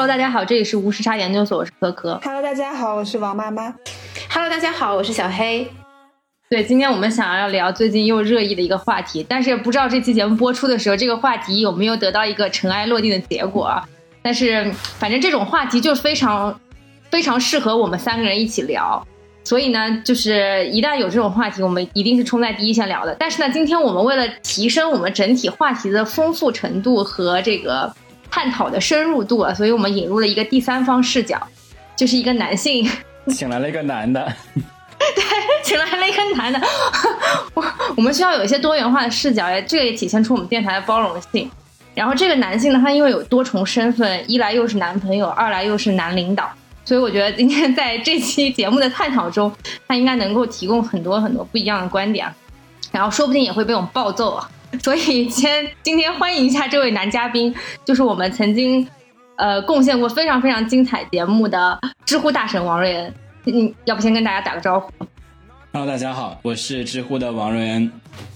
Hello，大家好，这里是无时差研究所，我是可可。Hello，大家好，我是王妈妈。Hello，大家好，我是小黑。对，今天我们想要聊最近又热议的一个话题，但是不知道这期节目播出的时候，这个话题有没有得到一个尘埃落定的结果。但是反正这种话题就非常非常适合我们三个人一起聊，所以呢，就是一旦有这种话题，我们一定是冲在第一线聊的。但是呢，今天我们为了提升我们整体话题的丰富程度和这个。探讨的深入度啊，所以我们引入了一个第三方视角，就是一个男性，请来了一个男的，对，请来了一个男的，我 我们需要有一些多元化的视角，这个也体现出我们电台的包容性。然后这个男性呢，他因为有多重身份，一来又是男朋友，二来又是男领导，所以我觉得今天在这期节目的探讨中，他应该能够提供很多很多不一样的观点，然后说不定也会被我们暴揍啊。所以先今天欢迎一下这位男嘉宾，就是我们曾经，呃，贡献过非常非常精彩节目的知乎大神王瑞恩。你，要不先跟大家打个招呼？Hello，大家好，我是知乎的王瑞恩，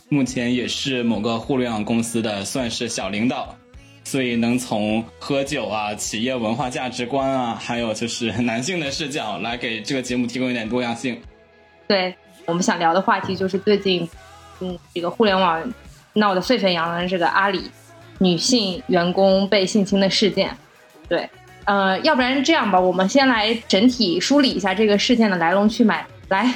目前也是某个互联网公司的算是小领导，所以能从喝酒啊、企业文化价值观啊，还有就是 男性的视角来给这个节目提供一点多样性。对我们想聊的话题就是最近，嗯，这个互联网。闹得沸沸扬扬的这个阿里女性员工被性侵的事件，对，呃，要不然这样吧，我们先来整体梳理一下这个事件的来龙去脉。来，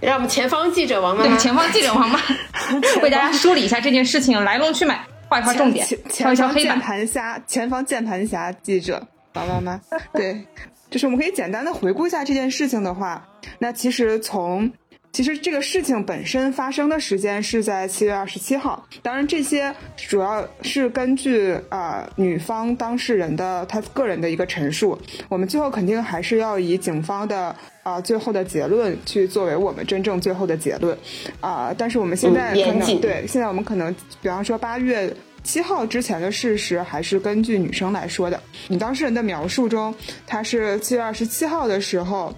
让我们前方记者王妈，对，前方记者王妈 为大家梳理一下这件事情来龙去脉，画一画重点，敲一敲黑板。键盘侠，前方键盘侠记者王妈妈，对，就是我们可以简单的回顾一下这件事情的话，那其实从。其实这个事情本身发生的时间是在七月二十七号，当然这些主要是根据啊女方当事人的她个人的一个陈述，我们最后肯定还是要以警方的啊最后的结论去作为我们真正最后的结论啊。但是我们现在可能对现在我们可能，比方说八月七号之前的事实，还是根据女生来说的。你当事人的描述中，她是七月二十七号的时候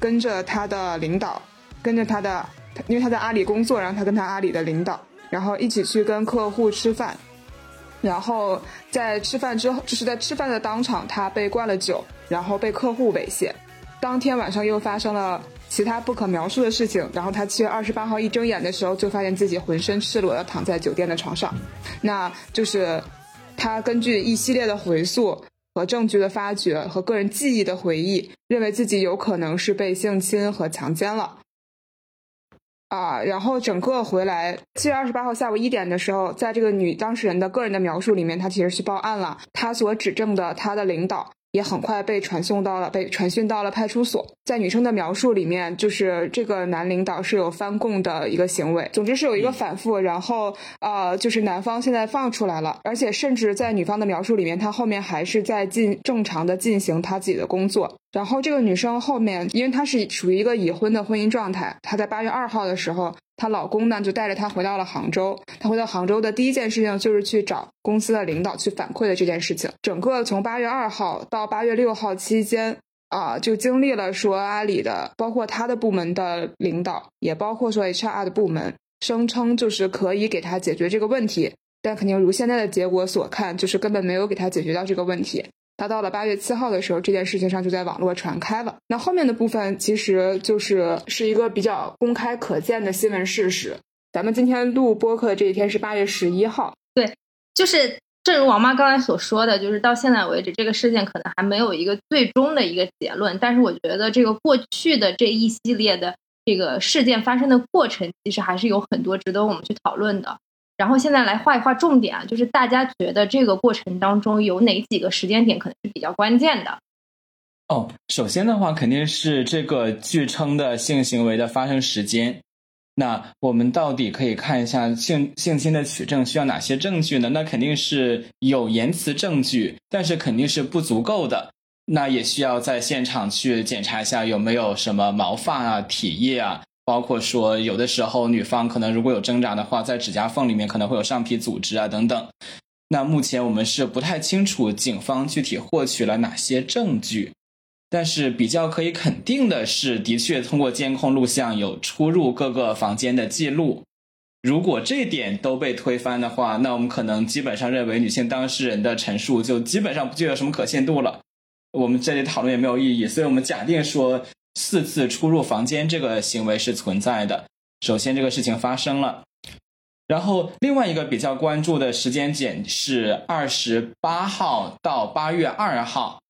跟着她的领导。跟着他的，因为他在阿里工作，然后他跟他阿里的领导，然后一起去跟客户吃饭，然后在吃饭之后，就是在吃饭的当场，他被灌了酒，然后被客户猥亵。当天晚上又发生了其他不可描述的事情，然后他七月二十八号一睁眼的时候，就发现自己浑身赤裸的躺在酒店的床上。那就是他根据一系列的回溯和证据的发掘和个人记忆的回忆，认为自己有可能是被性侵和强奸了。啊，然后整个回来，七月二十八号下午一点的时候，在这个女当事人的个人的描述里面，她其实去报案了。她所指证的她的领导。也很快被传送到了，被传讯到了派出所。在女生的描述里面，就是这个男领导是有翻供的一个行为，总之是有一个反复。然后，呃，就是男方现在放出来了，而且甚至在女方的描述里面，他后面还是在进正常的进行他自己的工作。然后这个女生后面，因为她是属于一个已婚的婚姻状态，她在八月二号的时候。她老公呢，就带着她回到了杭州。她回到杭州的第一件事情就是去找公司的领导去反馈的这件事情。整个从八月二号到八月六号期间，啊，就经历了说阿里的，包括他的部门的领导，也包括说 HR 的部门，声称就是可以给他解决这个问题，但肯定如现在的结果所看，就是根本没有给他解决到这个问题。他到了八月七号的时候，这件事情上就在网络传开了。那后面的部分其实就是是一个比较公开可见的新闻事实。咱们今天录播客的这一天是八月十一号，对，就是正如王妈刚才所说的，就是到现在为止，这个事件可能还没有一个最终的一个结论。但是我觉得这个过去的这一系列的这个事件发生的过程，其实还是有很多值得我们去讨论的。然后现在来画一画重点啊，就是大家觉得这个过程当中有哪几个时间点可能是比较关键的？哦，首先的话肯定是这个据称的性行为的发生时间。那我们到底可以看一下性性侵的取证需要哪些证据呢？那肯定是有言辞证据，但是肯定是不足够的。那也需要在现场去检查一下有没有什么毛发啊、体液啊。包括说，有的时候女方可能如果有挣扎的话，在指甲缝里面可能会有上皮组织啊等等。那目前我们是不太清楚警方具体获取了哪些证据，但是比较可以肯定的是，的确通过监控录像有出入各个房间的记录。如果这点都被推翻的话，那我们可能基本上认为女性当事人的陈述就基本上不具有什么可信度了。我们这里讨论也没有意义。所以我们假定说四次出入房间这个行为是存在的。首先，这个事情发生了。然后，另外一个比较关注的时间点是二十八号到八月二号，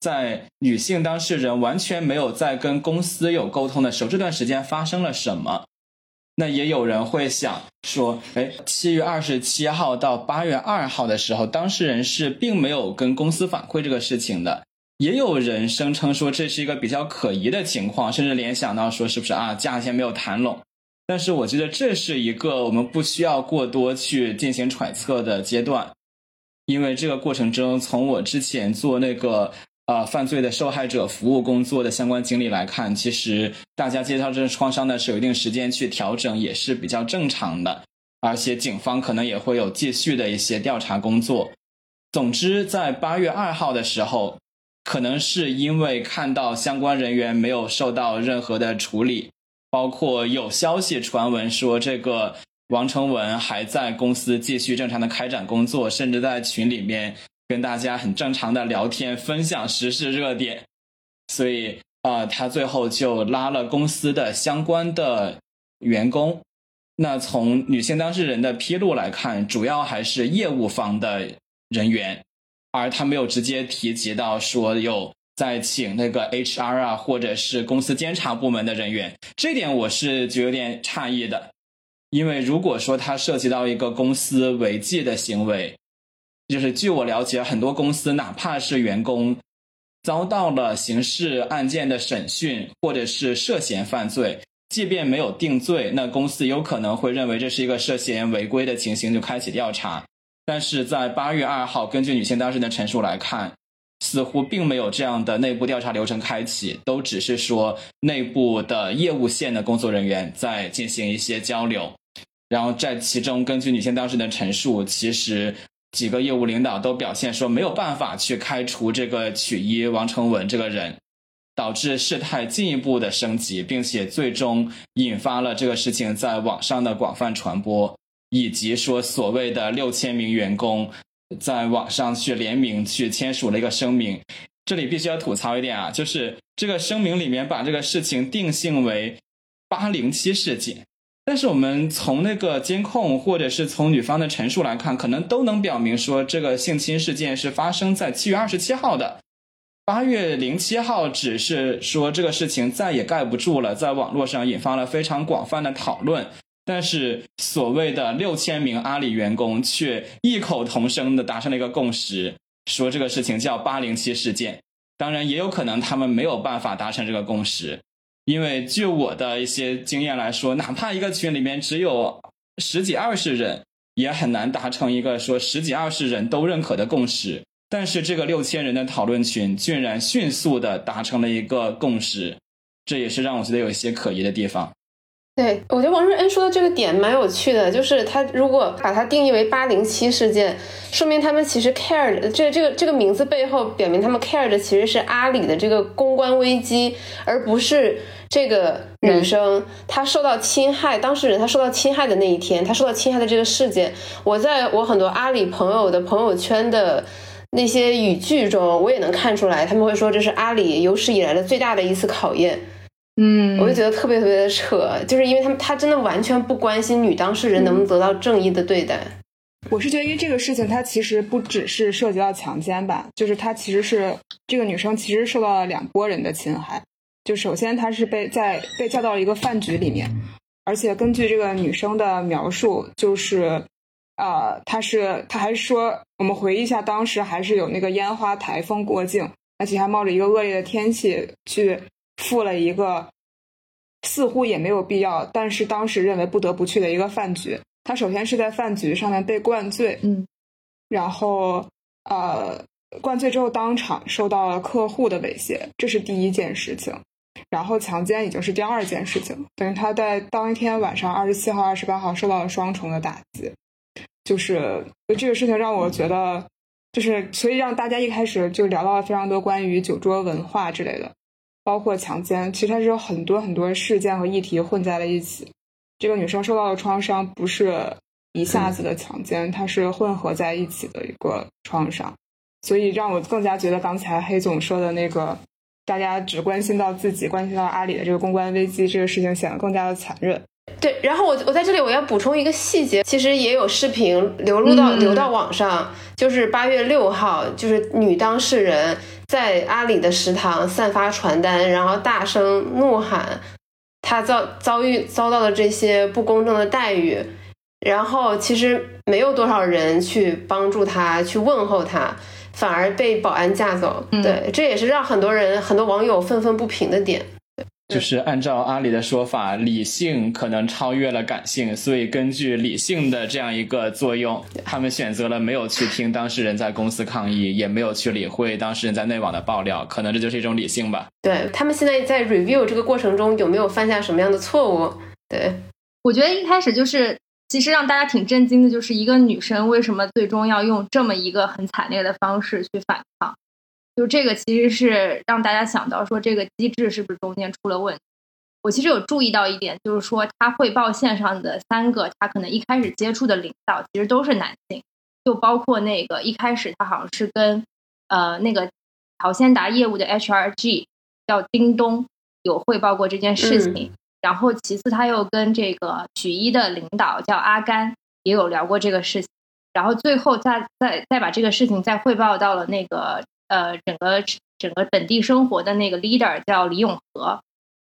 在女性当事人完全没有在跟公司有沟通的时候，这段时间发生了什么？那也有人会想说，哎，七月二十七号到八月二号的时候，当事人是并没有跟公司反馈这个事情的。也有人声称说这是一个比较可疑的情况，甚至联想到说是不是啊，价钱没有谈拢。但是我觉得这是一个我们不需要过多去进行揣测的阶段，因为这个过程中，从我之前做那个呃犯罪的受害者服务工作的相关经历来看，其实大家接到这个创伤呢是有一定时间去调整，也是比较正常的。而且警方可能也会有继续的一些调查工作。总之，在八月二号的时候，可能是因为看到相关人员没有受到任何的处理。包括有消息传闻说，这个王成文还在公司继续正常的开展工作，甚至在群里面跟大家很正常的聊天，分享时事热点。所以啊，他最后就拉了公司的相关的员工。那从女性当事人的披露来看，主要还是业务方的人员，而他没有直接提及到说有。在请那个 HR 啊，或者是公司监察部门的人员，这点我是就有点诧异的，因为如果说它涉及到一个公司违纪的行为，就是据我了解，很多公司哪怕是员工遭到了刑事案件的审讯，或者是涉嫌犯罪，即便没有定罪，那公司有可能会认为这是一个涉嫌违规的情形，就开启调查。但是在八月二号，根据女性当事人的陈述来看。似乎并没有这样的内部调查流程开启，都只是说内部的业务线的工作人员在进行一些交流，然后在其中，根据女性当事人的陈述，其实几个业务领导都表现说没有办法去开除这个曲一王成文这个人，导致事态进一步的升级，并且最终引发了这个事情在网上的广泛传播，以及说所谓的六千名员工。在网上去联名去签署了一个声明，这里必须要吐槽一点啊，就是这个声明里面把这个事情定性为八零七事件，但是我们从那个监控或者是从女方的陈述来看，可能都能表明说这个性侵事件是发生在七月二十七号的，八月零七号只是说这个事情再也盖不住了，在网络上引发了非常广泛的讨论。但是，所谓的六千名阿里员工却异口同声的达成了一个共识，说这个事情叫“八零七事件”。当然，也有可能他们没有办法达成这个共识，因为据我的一些经验来说，哪怕一个群里面只有十几二十人，也很难达成一个说十几二十人都认可的共识。但是，这个六千人的讨论群竟然迅速的达成了一个共识，这也是让我觉得有一些可疑的地方。对，我觉得王瑞恩说的这个点蛮有趣的，就是他如果把它定义为八零七事件，说明他们其实 care 的这这个这个名字背后表明他们 care 的其实是阿里的这个公关危机，而不是这个女生她受到侵害，当事人她受到侵害的那一天，她受到侵害的这个事件，我在我很多阿里朋友的朋友圈的那些语句中，我也能看出来，他们会说这是阿里有史以来的最大的一次考验。嗯，我就觉得特别特别的扯，就是因为他们他真的完全不关心女当事人能不能得到正义的对待。我是觉得，因为这个事情，它其实不只是涉及到强奸吧，就是它其实是这个女生其实受到了两拨人的侵害。就首先，她是被在被叫到了一个饭局里面，而且根据这个女生的描述，就是呃，她是她还说，我们回忆一下，当时还是有那个烟花台风过境，而且还冒着一个恶劣的天气去。赴了一个似乎也没有必要，但是当时认为不得不去的一个饭局。他首先是在饭局上面被灌醉，嗯，然后呃灌醉之后当场受到了客户的猥亵，这是第一件事情。然后强奸已经是第二件事情，等于他在当一天晚上二十七号、二十八号受到了双重的打击。就是这个事情让我觉得，就是所以让大家一开始就聊到了非常多关于酒桌文化之类的。包括强奸，其实它是有很多很多事件和议题混在了一起。这个女生受到的创伤不是一下子的强奸，它是混合在一起的一个创伤。所以让我更加觉得刚才黑总说的那个，大家只关心到自己，关心到阿里的这个公关危机这个事情显得更加的残忍。对，然后我我在这里我要补充一个细节，其实也有视频流露到流到网上，就是八月六号，就是女当事人在阿里的食堂散发传单，然后大声怒喊他遭遭遇遭到的这些不公正的待遇，然后其实没有多少人去帮助他，去问候他，反而被保安架走。对，这也是让很多人很多网友愤愤不平的点。就是按照阿里的说法，理性可能超越了感性，所以根据理性的这样一个作用，他们选择了没有去听当事人在公司抗议，也没有去理会当事人在内网的爆料，可能这就是一种理性吧。对他们现在在 review 这个过程中有没有犯下什么样的错误？对我觉得一开始就是其实让大家挺震惊的，就是一个女生为什么最终要用这么一个很惨烈的方式去反抗。就这个其实是让大家想到说，这个机制是不是中间出了问题？我其实有注意到一点，就是说他汇报线上的三个，他可能一开始接触的领导其实都是男性，就包括那个一开始他好像是跟呃那个淘鲜达业务的 HRG 叫丁东有汇报过这件事情，然后其次他又跟这个曲一的领导叫阿甘也有聊过这个事情，然后最后再再再把这个事情再汇报到了那个。呃，整个整个本地生活的那个 leader 叫李永和，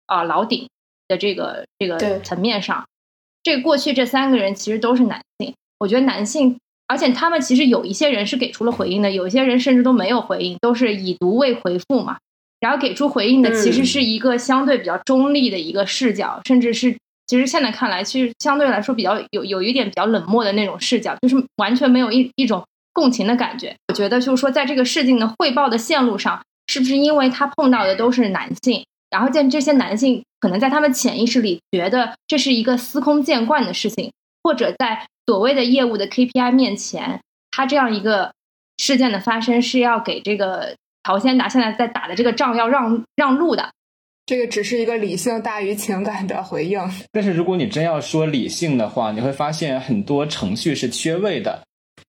啊，老顶的这个这个层面上，这过去这三个人其实都是男性。我觉得男性，而且他们其实有一些人是给出了回应的，有一些人甚至都没有回应，都是已读未回复嘛。然后给出回应的其实是一个相对比较中立的一个视角，甚至是其实现在看来，其实相对来说比较有有一点比较冷漠的那种视角，就是完全没有一一种。共情的感觉，我觉得就是说，在这个事情的汇报的线路上，是不是因为他碰到的都是男性，然后见这些男性可能在他们潜意识里觉得这是一个司空见惯的事情，或者在所谓的业务的 KPI 面前，他这样一个事件的发生是要给这个陶先达现在在打的这个仗要让让路的，这个只是一个理性大于情感的回应。但是如果你真要说理性的话，你会发现很多程序是缺位的。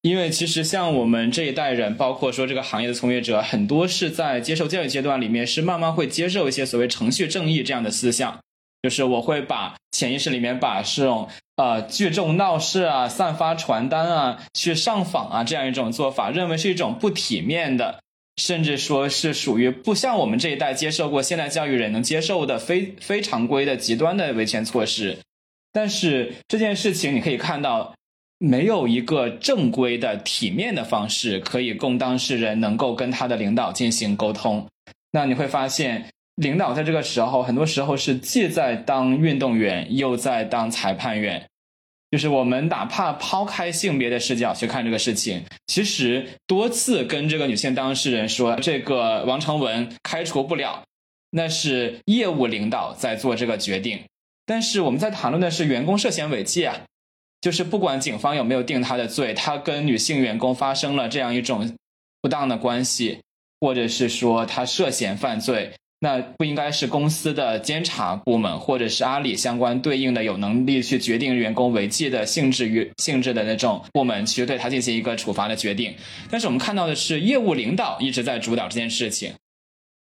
因为其实像我们这一代人，包括说这个行业的从业者，很多是在接受教育阶段里面，是慢慢会接受一些所谓程序正义这样的思想，就是我会把潜意识里面把这种呃聚众闹事啊、散发传单啊、去上访啊这样一种做法，认为是一种不体面的，甚至说是属于不像我们这一代接受过现代教育人能接受的非非常规的极端的维权措施。但是这件事情你可以看到。没有一个正规的、体面的方式可以供当事人能够跟他的领导进行沟通。那你会发现，领导在这个时候，很多时候是既在当运动员，又在当裁判员。就是我们哪怕抛开性别的视角去看这个事情，其实多次跟这个女性当事人说，这个王成文开除不了，那是业务领导在做这个决定。但是我们在谈论的是员工涉嫌违纪啊。就是不管警方有没有定他的罪，他跟女性员工发生了这样一种不当的关系，或者是说他涉嫌犯罪，那不应该是公司的监察部门或者是阿里相关对应的有能力去决定员工违纪的性质与性质的那种部门去对他进行一个处罚的决定。但是我们看到的是，业务领导一直在主导这件事情，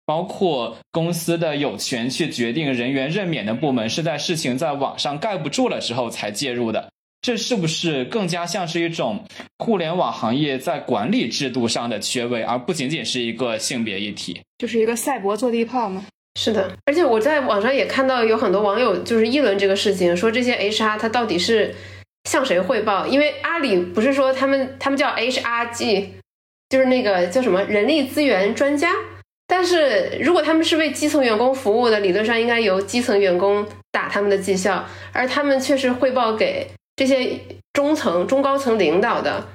包括公司的有权去决定人员任免的部门是在事情在网上盖不住了之后才介入的。这是不是更加像是一种互联网行业在管理制度上的缺位，而不仅仅是一个性别议题？就是一个赛博坐地炮吗？是的，而且我在网上也看到有很多网友就是议论这个事情，说这些 HR 他到底是向谁汇报？因为阿里不是说他们他们叫 HRG，就是那个叫什么人力资源专家，但是如果他们是为基层员工服务的，理论上应该由基层员工打他们的绩效，而他们却是汇报给。这些中层、中高层领导的，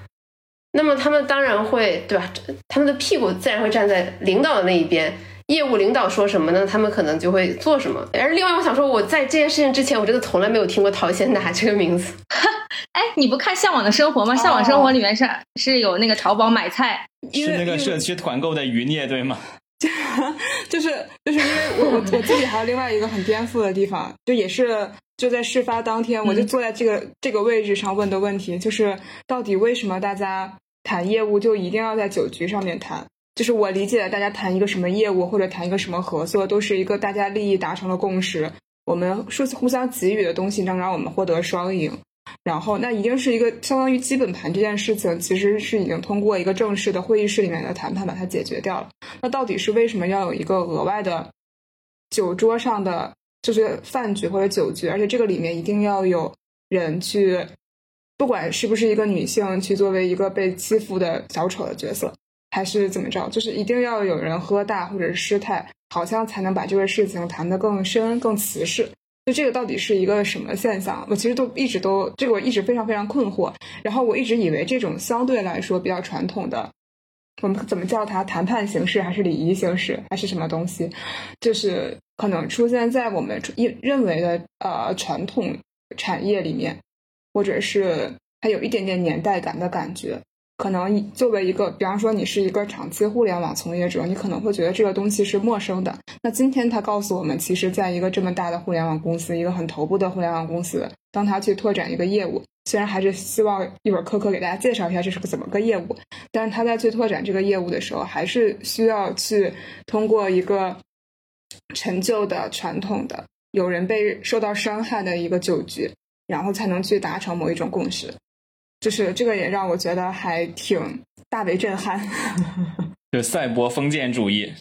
那么他们当然会，对吧？他们的屁股自然会站在领导的那一边。业务领导说什么呢？他们可能就会做什么。而另外，我想说，我在这件事情之前，我真的从来没有听过陶先达这个名字。哎，你不看《向往的生活》吗？《向往生活》里面是是有那个淘宝买菜，是那个社区团购的余孽，对吗？就是就是因为我我我自己还有另外一个很颠覆的地方，就也是。就在事发当天，我就坐在这个这个位置上问的问题，就是到底为什么大家谈业务就一定要在酒局上面谈。就是我理解，大家谈一个什么业务或者谈一个什么合作，都是一个大家利益达成了共识，我们说互相给予的东西能让我们获得双赢。然后，那一定是一个相当于基本盘这件事情，其实是已经通过一个正式的会议室里面的谈判把它解决掉了。那到底是为什么要有一个额外的酒桌上的就是饭局或者酒局，而且这个里面一定要有人去，不管是不是一个女性去作为一个被欺负的小丑的角色。还是怎么着？就是一定要有人喝大或者是失态，好像才能把这个事情谈得更深、更瓷实。就这个到底是一个什么现象？我其实都一直都这个我一直非常非常困惑。然后我一直以为这种相对来说比较传统的，我们怎么叫它谈判形式，还是礼仪形式，还是什么东西？就是可能出现在我们认认为的呃传统产业里面，或者是它有一点点年代感的感觉。可能作为一个，比方说你是一个长期互联网从业者，你可能会觉得这个东西是陌生的。那今天他告诉我们，其实在一个这么大的互联网公司，一个很头部的互联网公司，当他去拓展一个业务，虽然还是希望一会儿科科给大家介绍一下这是个怎么个业务，但是他在去拓展这个业务的时候，还是需要去通过一个陈旧的、传统的、有人被受到伤害的一个酒局，然后才能去达成某一种共识。就是这个也让我觉得还挺大为震撼，就赛博封建主义。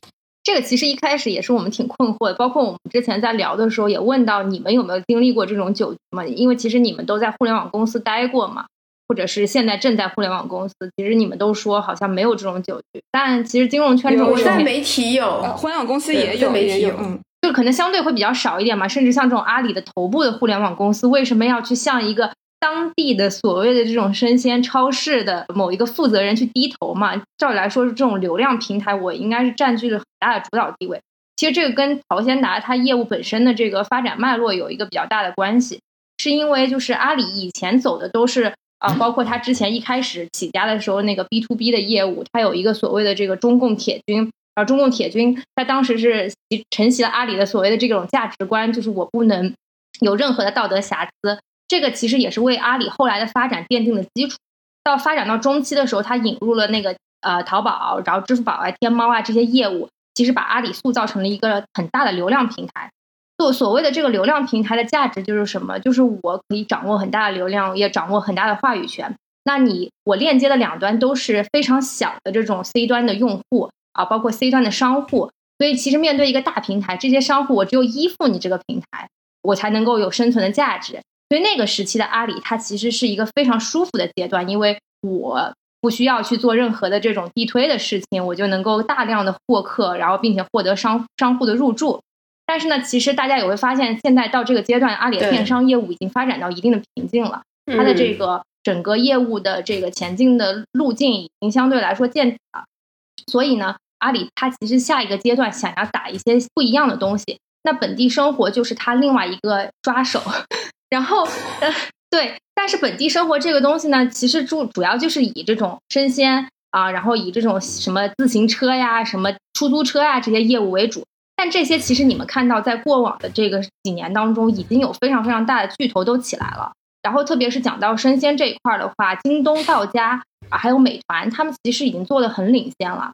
这个其实一开始也是我们挺困惑的，包括我们之前在聊的时候也问到你们有没有经历过这种酒局嘛？因为其实你们都在互联网公司待过嘛，或者是现在正在互联网公司，其实你们都说好像没有这种酒局，但其实金融圈中在媒体有，互联网公司也有，媒体有，嗯，就可能相对会比较少一点嘛。甚至像这种阿里的头部的互联网公司，为什么要去向一个？当地的所谓的这种生鲜超市的某一个负责人去低头嘛？照理来说，是这种流量平台，我应该是占据了很大的主导地位。其实这个跟淘鲜达它业务本身的这个发展脉络有一个比较大的关系，是因为就是阿里以前走的都是啊，包括它之前一开始起家的时候那个 B to B 的业务，它有一个所谓的这个中共铁军，然后中共铁军在当时是承袭了阿里的所谓的这种价值观，就是我不能有任何的道德瑕疵。这个其实也是为阿里后来的发展奠定了基础。到发展到中期的时候，它引入了那个呃淘宝，然后支付宝啊、天猫啊这些业务，其实把阿里塑造成了一个很大的流量平台。做所谓的这个流量平台的价值就是什么？就是我可以掌握很大的流量，也掌握很大的话语权。那你我链接的两端都是非常小的这种 C 端的用户啊，包括 C 端的商户。所以其实面对一个大平台，这些商户我只有依附你这个平台，我才能够有生存的价值。所以那个时期的阿里，它其实是一个非常舒服的阶段，因为我不需要去做任何的这种地推的事情，我就能够大量的获客，然后并且获得商商户的入驻。但是呢，其实大家也会发现，现在到这个阶段，阿里的电商业务已经发展到一定的瓶颈了，它的这个整个业务的这个前进的路径已经相对来说见底了。所以呢，阿里它其实下一个阶段想要打一些不一样的东西，那本地生活就是它另外一个抓手。然后，呃，对，但是本地生活这个东西呢，其实主主要就是以这种生鲜啊，然后以这种什么自行车呀、什么出租车呀这些业务为主。但这些其实你们看到，在过往的这个几年当中，已经有非常非常大的巨头都起来了。然后，特别是讲到生鲜这一块的话，京东、到家啊，还有美团，他们其实已经做的很领先了。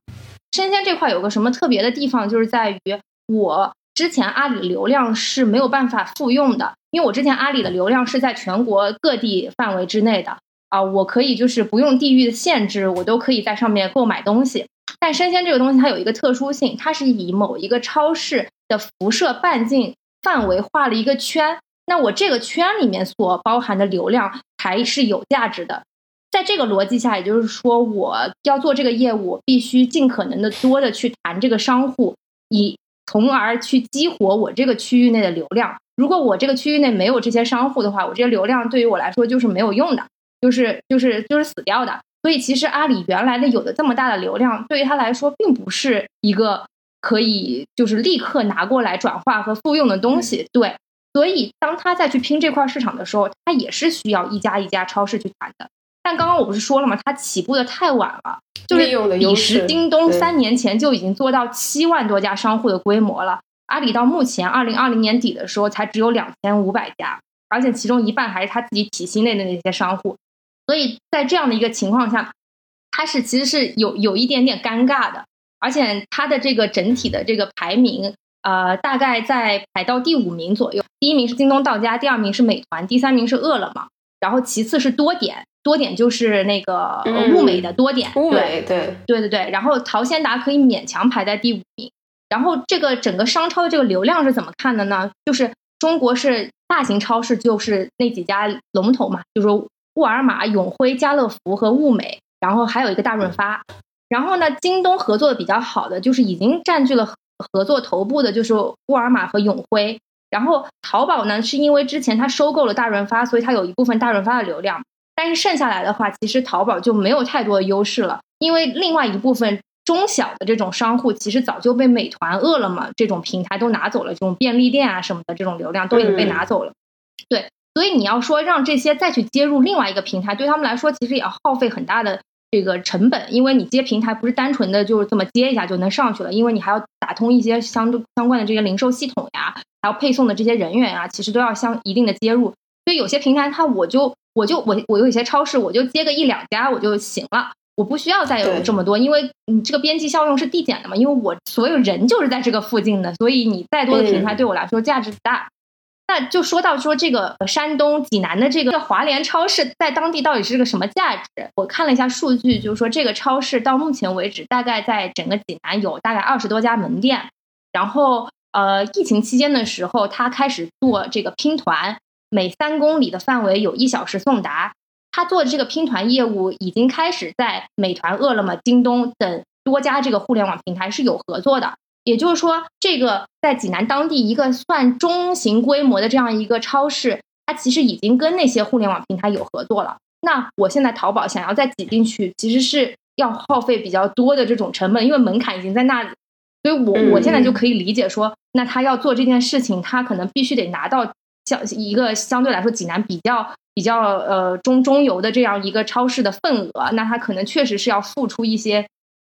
生鲜这块有个什么特别的地方，就是在于我。之前阿里流量是没有办法复用的，因为我之前阿里的流量是在全国各地范围之内的啊，我可以就是不用地域的限制，我都可以在上面购买东西。但生鲜这个东西它有一个特殊性，它是以某一个超市的辐射半径范围画了一个圈，那我这个圈里面所包含的流量才是有价值的。在这个逻辑下，也就是说，我要做这个业务，必须尽可能的多的去谈这个商户以。从而去激活我这个区域内的流量。如果我这个区域内没有这些商户的话，我这些流量对于我来说就是没有用的，就是就是就是死掉的。所以其实阿里原来的有的这么大的流量，对于他来说并不是一个可以就是立刻拿过来转化和复用的东西。对，所以当他再去拼这块市场的时候，他也是需要一家一家超市去谈的。但刚刚我不是说了吗？它起步的太晚了，就是彼时京东三年前就已经做到七万多家商户的规模了。阿里到目前二零二零年底的时候才只有两千五百家，而且其中一半还是他自己体系内的那些商户。所以在这样的一个情况下，它是其实是有有一点点尴尬的，而且它的这个整体的这个排名，呃，大概在排到第五名左右。第一名是京东到家，第二名是美团，第三名是饿了么，然后其次是多点，多点就是那个物美的多点，物美对对对对。然后淘鲜达可以勉强排在第五名。然后这个整个商超的这个流量是怎么看的呢？就是中国是大型超市，就是那几家龙头嘛，就是沃尔玛、永辉、家乐福和物美，然后还有一个大润发。然后呢，京东合作的比较好的，就是已经占据了合作头部的，就是沃尔玛和永辉。然后淘宝呢，是因为之前它收购了大润发，所以它有一部分大润发的流量。但是剩下来的话，其实淘宝就没有太多的优势了，因为另外一部分中小的这种商户，其实早就被美团、饿了么这种平台都拿走了，这种便利店啊什么的这种流量都已经被拿走了。对，所以你要说让这些再去接入另外一个平台，对他们来说其实也要耗费很大的这个成本，因为你接平台不是单纯的就是这么接一下就能上去了，因为你还要打通一些相相关的这些零售系统呀。还有配送的这些人员啊，其实都要相一定的接入，所以有些平台它我就我就我我有一些超市我就接个一两家我就行了，我不需要再有这么多，因为你这个边际效用是递减的嘛，因为我所有人就是在这个附近的，所以你再多的平台对我来说价值不大。那就说到说这个山东济南的这个华联超市在当地到底是个什么价值？我看了一下数据，就是说这个超市到目前为止大概在整个济南有大概二十多家门店，然后。呃，疫情期间的时候，他开始做这个拼团，每三公里的范围有一小时送达。他做的这个拼团业务已经开始在美团、饿了么、京东等多家这个互联网平台是有合作的。也就是说，这个在济南当地一个算中型规模的这样一个超市，它其实已经跟那些互联网平台有合作了。那我现在淘宝想要再挤进去，其实是要耗费比较多的这种成本，因为门槛已经在那里。所以，我我现在就可以理解说，那他要做这件事情，他可能必须得拿到相一个相对来说济南比较比较呃中中游的这样一个超市的份额，那他可能确实是要付出一些。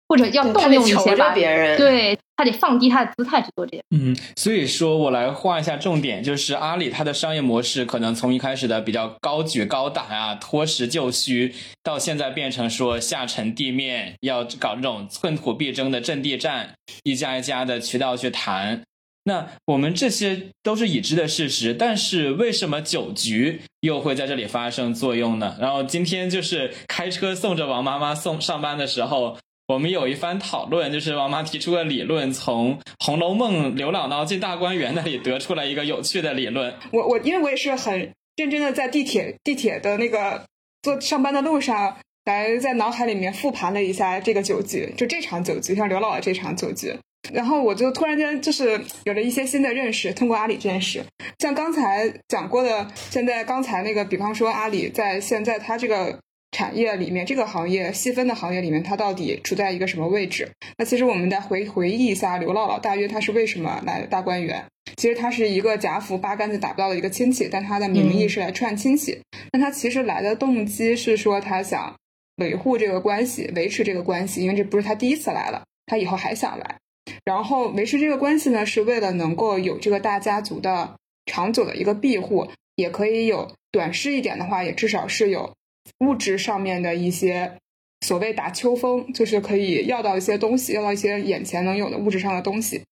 或者要动用一些吧，别人对他得放低他的姿态去做这些。嗯，所以说我来画一下重点，就是阿里它的商业模式可能从一开始的比较高举高打啊，脱实就虚，到现在变成说下沉地面，要搞这种寸土必争的阵地战，一家一家的渠道去谈。那我们这些都是已知的事实，但是为什么酒局又会在这里发生作用呢？然后今天就是开车送着王妈妈送上班的时候。我们有一番讨论，就是王妈提出的理论，从《红楼梦》刘姥姥进大观园那里得出来一个有趣的理论。我我因为我也是很认真的在地铁地铁的那个坐上班的路上，来在脑海里面复盘了一下这个酒局，就这场酒局，像刘姥姥这场酒局，然后我就突然间就是有了一些新的认识。通过阿里这件事，像刚才讲过的，现在刚才那个，比方说阿里在现在它这个。产业里面这个行业细分的行业里面，它到底处在一个什么位置？那其实我们再回回忆一下，刘姥姥大约她是为什么来大观园？其实她是一个贾府八竿子打不到的一个亲戚，但她的名义是来串亲戚。那她其实来的动机是说，她想维护这个关系，维持这个关系，因为这不是她第一次来了，她以后还想来。然后维持这个关系呢，是为了能够有这个大家族的长久的一个庇护，也可以有短视一点的话，也至少是有。物质上面的一些所谓打秋风，就是可以要到一些东西，要到一些眼前能有的物质上的东西。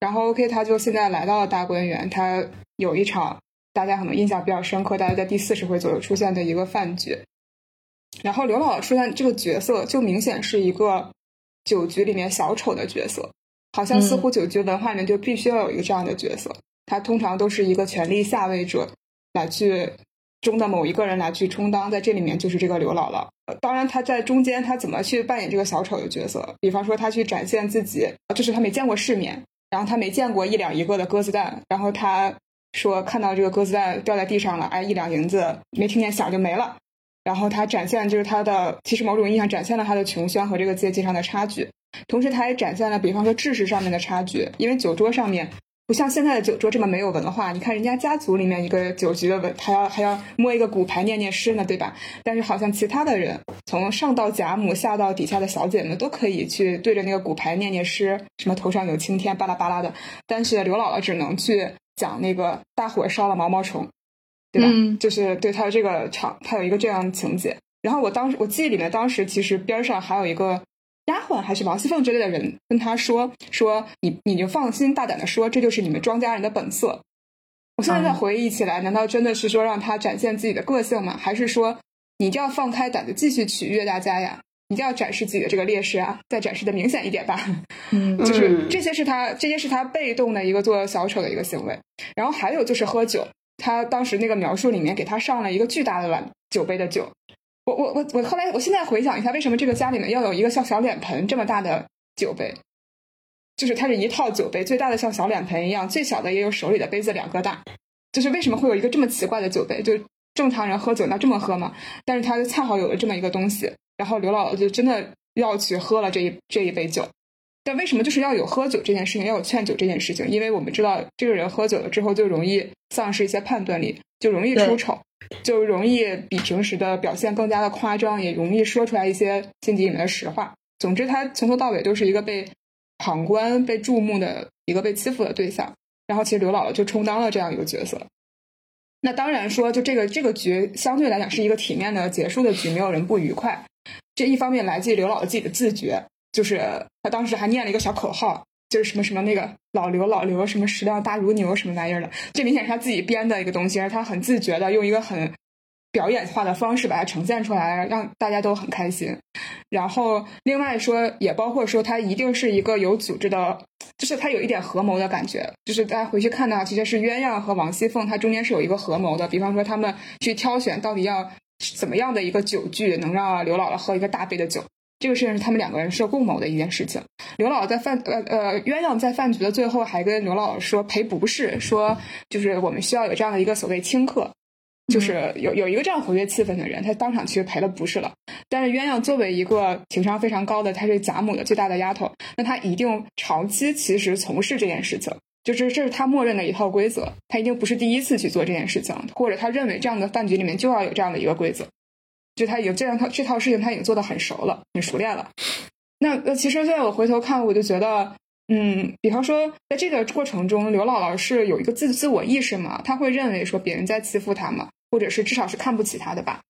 然后 OK，他就现在来到了大观园，他有一场大家可能印象比较深刻，大概在第四十回左右出现的一个饭局。然后刘姥姥出现这个角色，就明显是一个酒局里面小丑的角色，好像似乎酒局文化里面就必须要有一个这样的角色，他通常都是一个权力下位者来去。中的某一个人来去充当，在这里面就是这个刘姥姥。当然，他在中间他怎么去扮演这个小丑的角色？比方说，他去展现自己，就是他没见过世面，然后他没见过一两一个的鸽子蛋，然后他说看到这个鸽子蛋掉在地上了，哎，一两银子没听见响就没了。然后他展现就是他的，其实某种意义上展现了他的穷酸和这个阶级上的差距，同时他也展现了，比方说知识上面的差距，因为酒桌上面。不像现在的酒桌这么没有文化，你看人家家族里面一个酒局的文，还要还要摸一个骨牌念念诗呢，对吧？但是好像其他的人，从上到贾母，下到底下的小姐们，都可以去对着那个骨牌念念诗，什么头上有青天，巴拉巴拉的。但是刘姥姥只能去讲那个大火烧了毛毛虫，对吧？就是对他的这个场，他有一个这样的情节。然后我当时我记忆里面，当时其实边上还有一个丫鬟，还是王熙凤之类的人跟他说说你你就放心大胆的说，这就是你们庄家人的本色。我现在在回忆起来，难道真的是说让他展现自己的个性吗？还是说你一定要放开胆子继续取悦大家呀？一定要展示自己的这个劣势啊，再展示的明显一点吧。嗯，就是这些是他这些是他被动的一个做小丑的一个行为。然后还有就是喝酒，他当时那个描述里面给他上了一个巨大的碗酒杯的酒。我我我我后来我现在回想一下，为什么这个家里面要有一个像小脸盆这么大的酒杯？就是它是一套酒杯，最大的像小脸盆一样，最小的也有手里的杯子两个大。就是为什么会有一个这么奇怪的酒杯？就正常人喝酒那这么喝吗？但是他恰好有了这么一个东西，然后刘姥姥就真的要去喝了这一这一杯酒。但为什么就是要有喝酒这件事情，要有劝酒这件事情？因为我们知道这个人喝酒了之后就容易丧失一些判断力，就容易出丑，就容易比平时的表现更加的夸张，也容易说出来一些心底里面的实话。总之，他从头到尾都是一个被旁观、被注目的一个被欺负的对象。然后，其实刘姥姥就充当了这样一个角色。那当然说，就这个这个局相对来讲是一个体面的结束的局，没有人不愉快。这一方面来自于刘姥姥自己的自觉，就是他当时还念了一个小口号，就是什么什么那个老刘老刘什么食量大如牛什么玩意儿的，这明显是他自己编的一个东西，而他很自觉的用一个很。表演化的方式把它呈现出来，让大家都很开心。然后另外说，也包括说，他一定是一个有组织的，就是他有一点合谋的感觉。就是大家回去看的话，其实是鸳鸯和王熙凤，它中间是有一个合谋的。比方说，他们去挑选到底要怎么样的一个酒具，能让刘姥姥喝一个大杯的酒，这个事情是他们两个人是共谋的一件事情。刘姥姥在饭呃呃，鸳鸯在饭局的最后还跟刘姥姥说赔不是，说就是我们需要有这样的一个所谓清客。就是有有一个这样活跃气氛的人，他当场其实赔了不是了。但是鸳鸯作为一个情商非常高的，她是贾母的最大的丫头，那她一定长期其实从事这件事情，就是这是她默认的一套规则。她一定不是第一次去做这件事情，或者她认为这样的饭局里面就要有这样的一个规则，就他已经这样套这套事情他已经做的很熟了，很熟练了。那那其实现在我回头看，我就觉得，嗯，比方说在这个过程中，刘姥姥是有一个自自我意识嘛，她会认为说别人在欺负她嘛。或者是至少是看不起他的吧，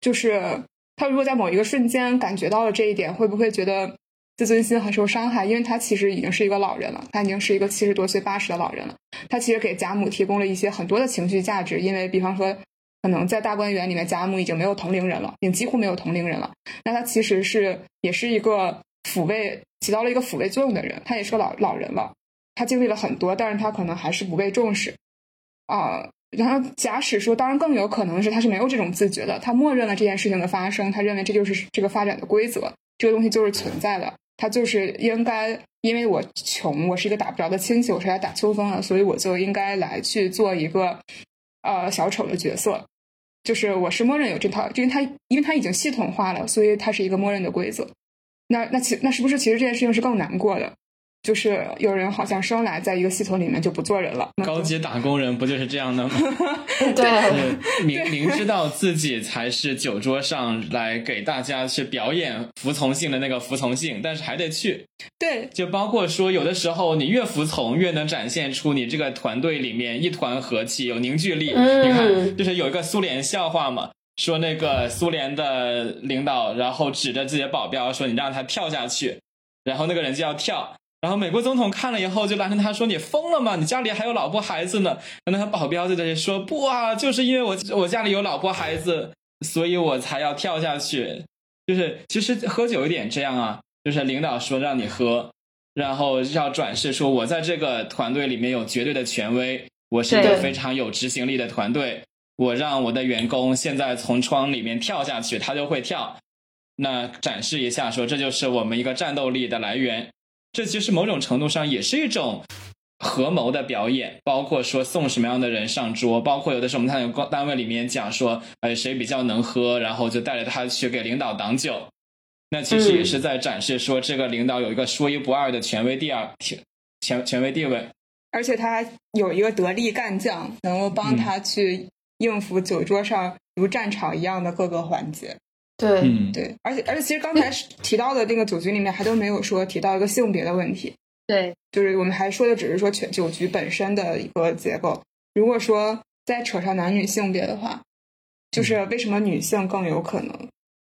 就是他如果在某一个瞬间感觉到了这一点，会不会觉得自尊心很受伤害？因为他其实已经是一个老人了，他已经是一个七十多岁、八十的老人了。他其实给贾母提供了一些很多的情绪价值，因为比方说，可能在大观园里面，贾母已经没有同龄人了，已经几乎没有同龄人了。那他其实是也是一个抚慰，起到了一个抚慰作用的人。他也是个老老人了，他经历了很多，但是他可能还是不被重视啊。然后，假使说，当然更有可能是他是没有这种自觉的，他默认了这件事情的发生，他认为这就是这个发展的规则，这个东西就是存在的，他就是应该，因为我穷，我是一个打不着的亲戚，我是来打秋风的，所以我就应该来去做一个呃小丑的角色，就是我是默认有这套，因为它因为它已经系统化了，所以它是一个默认的规则。那那其那是不是其实这件事情是更难过的？就是有人好像生来在一个系统里面就不做人了。高级打工人不就是这样的吗？对，明明知道自己才是酒桌上来给大家去表演服从性的那个服从性，但是还得去。对，就包括说，有的时候你越服从，越能展现出你这个团队里面一团和气、有凝聚力。你看，就是有一个苏联笑话嘛，说那个苏联的领导，然后指着自己的保镖说：“你让他跳下去。”然后那个人就要跳。然后美国总统看了以后，就拦着他说：“你疯了吗？你家里还有老婆孩子呢。”然后他保镖就在这说：“不啊，就是因为我我家里有老婆孩子，所以我才要跳下去。就是其实喝酒有点这样啊，就是领导说让你喝，然后要转示说我在这个团队里面有绝对的权威，我是一个非常有执行力的团队。我让我的员工现在从窗里面跳下去，他就会跳。那展示一下，说这就是我们一个战斗力的来源。”这其实某种程度上也是一种合谋的表演，包括说送什么样的人上桌，包括有的时候我们看有单位里面讲说，哎，谁比较能喝，然后就带着他去给领导挡酒，那其实也是在展示说这个领导有一个说一不二的权威第二权权威地位，而且他有一个得力干将，能够帮他去应付酒桌上如战场一样的各个环节。对，对，而且而且，其实刚才提到的那个酒局里面还都没有说提到一个性别的问题。对，就是我们还说的只是说全酒局本身的一个结构。如果说再扯上男女性别的话，就是为什么女性更有可能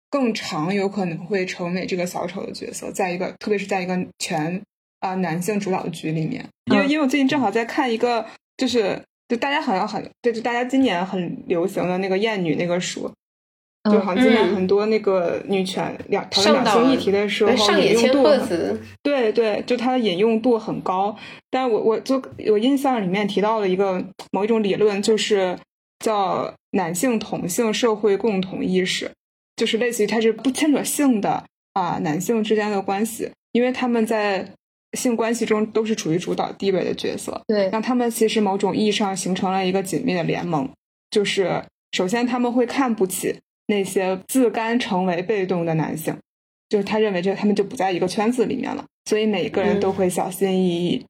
更常有可能会成为这个小丑的角色，在一个特别是在一个全啊、男性主导的局里面，因为嗯。因为我最近正好在看一个，就是就大家好像很对，就大家今年很流行的那个艳女那个书，就好像今年嗯很多那个女权两讨论两性议题的时候，上野千引用度很鹤子，对对，就它的引用度很高。但我我就我印象里面提到了一个某一种理论，就是叫男性同性社会共同意识，就是类似于它是不牵扯性的啊、男性之间的关系，因为他们在性关系中都是处于主导地位的角色，对，让他们其实某种意义上形成了一个紧密的联盟。就是首先他们会看不起那些自甘成为被动的男性，就是他认为这他们就不在一个圈子里面了，所以每一个人都会小心翼翼。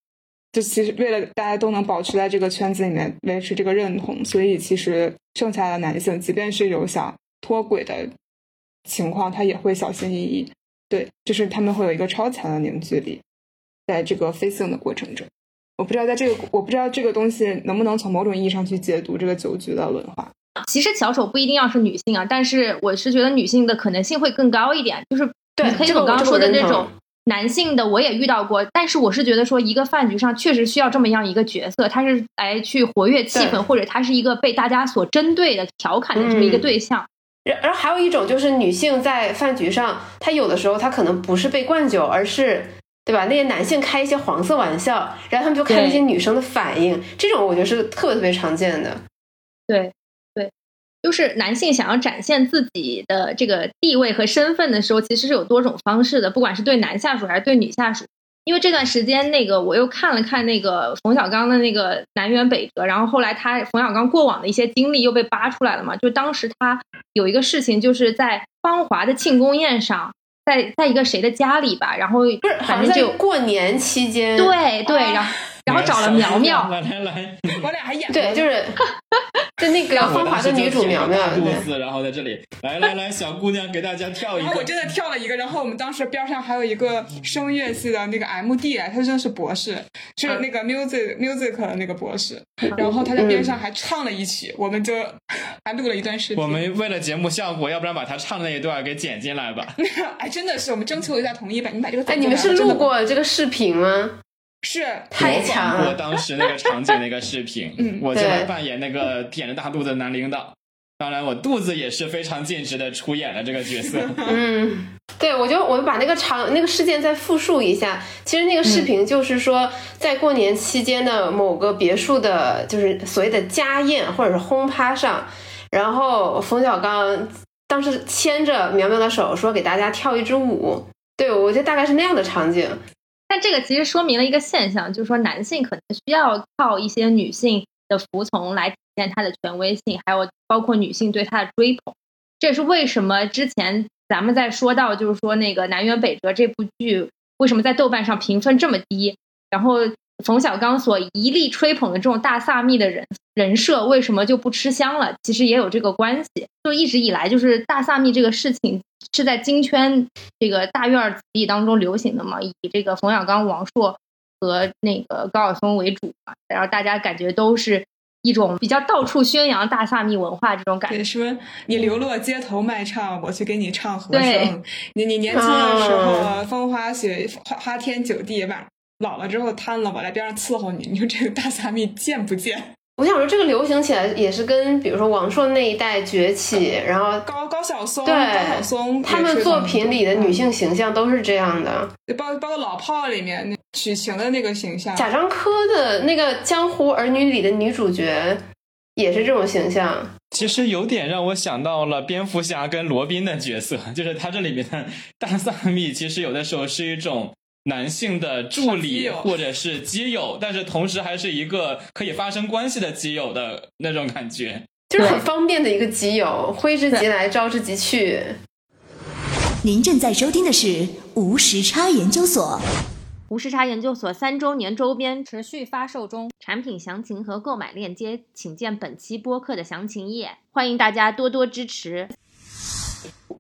就其实为了大家都能保持在这个圈子里面维持这个认同，所以其实剩下的男性，即便是有想脱轨的情况，他也会小心翼翼。对，就是他们会有一个超强的凝聚力，在这个飞行的过程中。我不知道在这个，我不知道这个东西能不能从某种意义上去解读这个酒局的文化。其实小丑不一定要是女性啊，但是我是觉得女性的可能性会更高一点。就是对这个黑总刚刚说的那种男性的，我也遇到过，但是我是觉得说一个饭局上确实需要这么样一个角色，他是来去活跃气氛，或者他是一个被大家所针对的、调侃的这么一个嗯对象。然然后还有一种就是女性在饭局上，她有的时候她可能不是被灌酒，而是对吧？那些男性开一些黄色玩笑，然后他们就看那些女生的反应，这种我觉得是特别特别常见的。对对，就是男性想要展现自己的这个地位和身份的时候，其实是有多种方式的，不管是对男下属还是对女下属。因为这段时间，那个我又看了看那个冯小刚的那个南辕北辙，然后后来他冯小刚过往的一些经历又被扒出来了嘛。就当时他有一个事情，就是在芳华的庆功宴上，在在一个谁的家里吧，然后不是，好像在反正就过年期间，对对，啊然后然后找了苗苗，来来来，我俩还演对，就是 就那个我芳华的女主苗苗，肚对子，然后在这里，来来来，小姑娘给大家跳一个然后我，真的跳了一个，然后我们当时边上还有一个声乐系的那个 M D，他真的是博士，是那个 music music 的那个博士，然后他在边上还唱了一曲，我们就 还录了一段视频。我们为了节目效果，要不然把他唱的那一段给剪进来吧。哎，真的是我们征求一下同意吧，你把这个哎，你们是录过这个视频吗？是太强了，当时那个场景那个视频，嗯我就扮演那个腆着大肚子的男领导。当然，我肚子也是非常尽职的出演了这个角色。嗯，对，我就我就把那个场那个事件再复述一下。其实那个视频就是说，在过年期间的某个别墅的，就是所谓的家宴或者是轰趴上，然后冯小刚当时牵着苗苗的手说给大家跳一支舞。对，我觉得大概是那样的场景。但这个其实说明了一个现象，就是说男性可能需要靠一些女性的服从来体现他的权威性，还有包括女性对他的追捧。这也是为什么之前咱们在说到，就是说那个《南辕北辙》这部剧为什么在豆瓣上评分这么低，然后冯小刚所一力吹捧的这种大萨密的人人设为什么就不吃香了？其实也有这个关系。就一直以来，就是大萨密这个事情是在京圈这个大院子弟当中流行的嘛，以这个冯小刚、王朔和那个高晓松为主嘛，然后大家感觉都是一种比较到处宣扬大萨密文化这种感觉。对，说你流落街头卖唱，我去给你唱和对声。你你年轻的时候哦风花雪花花天酒地吧，老了之后瘫了，我在边上伺候你。你说这个大萨蜜贱不贱？我想说，这个流行起来也是跟比如说王朔那一代崛起，然后高高晓松，对高晓松他们作品里的女性形象都是这样的。嗯，包包括老炮儿里面那许晴的那个形象，贾樟柯的那个《江湖儿女》里的女主角也是这种形象。其实有点让我想到了蝙蝠侠跟罗宾的角色，就是他这里面的大萨密，其实有的时候是一种男性的助理或者是基友，但是同时还是一个可以发生关系的基友的那种感觉。就是很方便的一个基友，挥之即来，招之即去。您正在收听的是无时差研究所。无时差研究所三周年周边持续发售中，产品详情和购买链接请见本期播客的详情页，欢迎大家多多支持。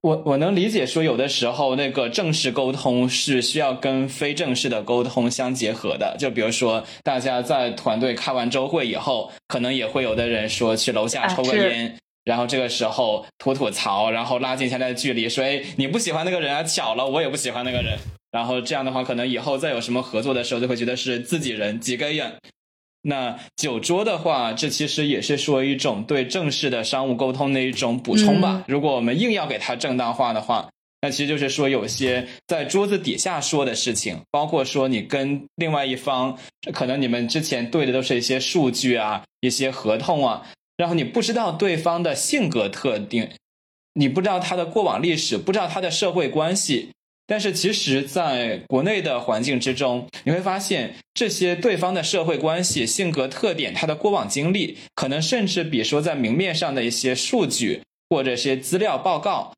我我能理解说，有的时候那个正式沟通是需要跟非正式的沟通相结合的。就比如说，大家在团队开完周会以后，可能也会有的人说去楼下抽个烟，然后这个时候吐吐槽，然后拉近现在的距离，说哎你不喜欢那个人啊，巧了我也不喜欢那个人，然后这样的话可能以后再有什么合作的时候就会觉得是自己人几个远。那酒桌的话，这其实也是说一种对正式的商务沟通的一种补充吧。如果我们硬要给它正当化的话，那其实就是说有些在桌子底下说的事情，包括说你跟另外一方，可能你们之前对的都是一些数据啊、一些合同啊，然后你不知道对方的性格特定，你不知道他的过往历史，不知道他的社会关系。但是其实，在国内的环境之中，你会发现这些对方的社会关系、性格特点、他的过往经历，可能甚至比说在明面上的一些数据或者些资料报告，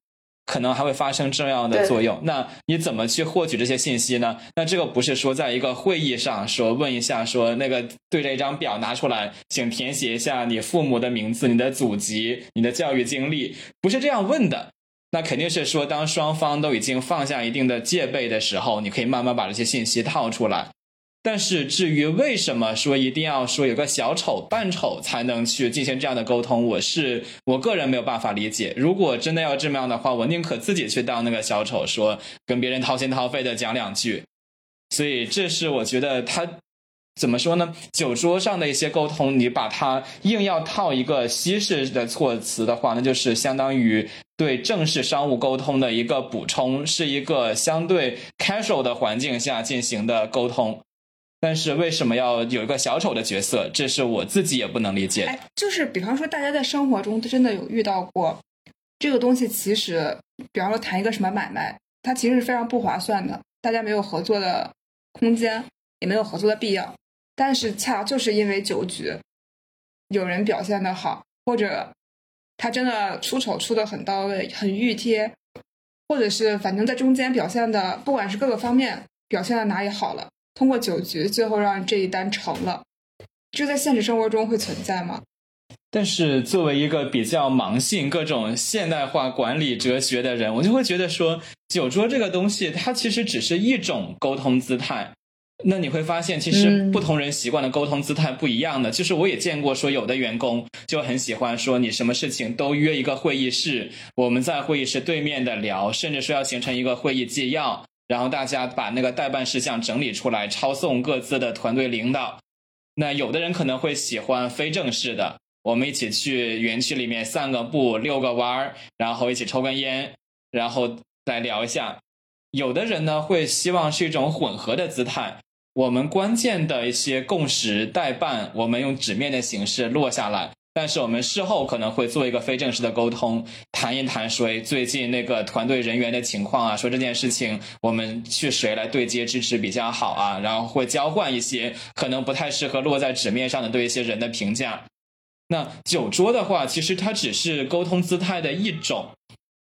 可能还会发生重要的作用。那你怎么去获取这些信息呢？那这个不是说在一个会议上说问一下，说那个对着一张表拿出来，请填写一下你父母的名字、你的祖籍、你的教育经历，不是这样问的。那肯定是说，当双方都已经放下一定的戒备的时候，你可以慢慢把这些信息套出来。但是至于为什么说一定要说有个小丑扮丑才能去进行这样的沟通，我是我个人没有办法理解。如果真的要这么样的话，我宁可自己去当那个小丑，说跟别人掏心掏肺的讲两句。所以这是我觉得他。怎么说呢？酒桌上的一些沟通，你把它硬要套一个西式的措辞的话，那就是相当于对正式商务沟通的一个补充，是一个相对 casual 的环境下进行的沟通。但是为什么要有一个小丑的角色？这是我自己也不能理解。就是比方说，大家在生活中真的有遇到过这个东西，其实比方说谈一个什么买卖，它其实是非常不划算的，大家没有合作的空间，也没有合作的必要。但是恰就是因为酒局，有人表现的好，或者他真的出丑出的很到位、很熨贴，或者是反正在中间表现的，不管是各个方面表现的哪里好了，通过酒局最后让这一单成了，这在现实生活中会存在吗？但是作为一个比较盲信各种现代化管理哲学的人，我就会觉得说，酒桌这个东西，它其实只是一种沟通姿态。那你会发现，其实不同人习惯的沟通姿态不一样的。就是我也见过说，有的员工就很喜欢说，你什么事情都约一个会议室，我们在会议室对面的聊，甚至说要形成一个会议纪要，然后大家把那个代办事项整理出来，抄送各自的团队领导。那有的人可能会喜欢非正式的，我们一起去园区里面散个步、遛个弯儿，然后一起抽根烟，然后再聊一下。有的人呢会希望是一种混合的姿态。我们关键的一些共识代办，我们用纸面的形式落下来，但是我们事后可能会做一个非正式的沟通，谈一谈说最近那个团队人员的情况啊，说这件事情我们去谁来对接支持比较好啊，然后会交换一些可能不太适合落在纸面上的对一些人的评价。那酒桌的话，其实它只是沟通姿态的一种。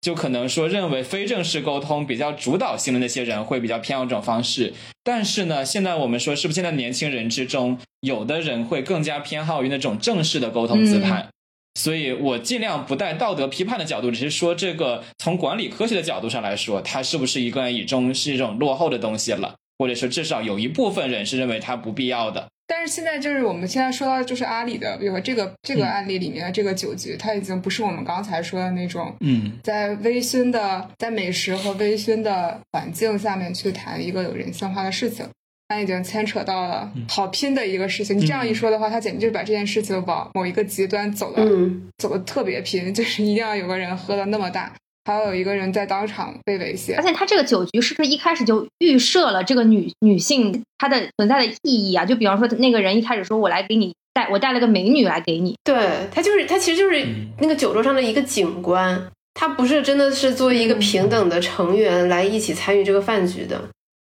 就可能说认为非正式沟通比较主导性的那些人会比较偏好这种方式，但是呢，现在我们说是不是现在年轻人之中有的人会更加偏好于那种正式的沟通姿态？所以我尽量不带道德批判的角度，只是说这个从管理科学的角度上来说，它是不是一个已中是一种落后的东西了，或者说至少有一部分人是认为它不必要的。但是现在就是我们现在说到就是阿里的，比如说这个这个案例里面的这个酒局，它已经不是我们刚才说的那种，嗯，在微醺的在美食和微醺的环境下面去谈一个有人性化的事情，它已经牵扯到了好拼的一个事情。你这样一说的话，它简直就是把这件事情往某一个极端走了，走的特别拼，就是一定要有个人喝的那么大。还有一个人在当场被猥亵，而且他这个酒局是不是一开始就预设了这个女女性她的存在的意义啊？就比方说那个人一开始说我来给你带，我带了个美女来给你，对他就是他其实就是那个酒桌上的一个景观，他不是真的是作为一个平等的成员来一起参与这个饭局的，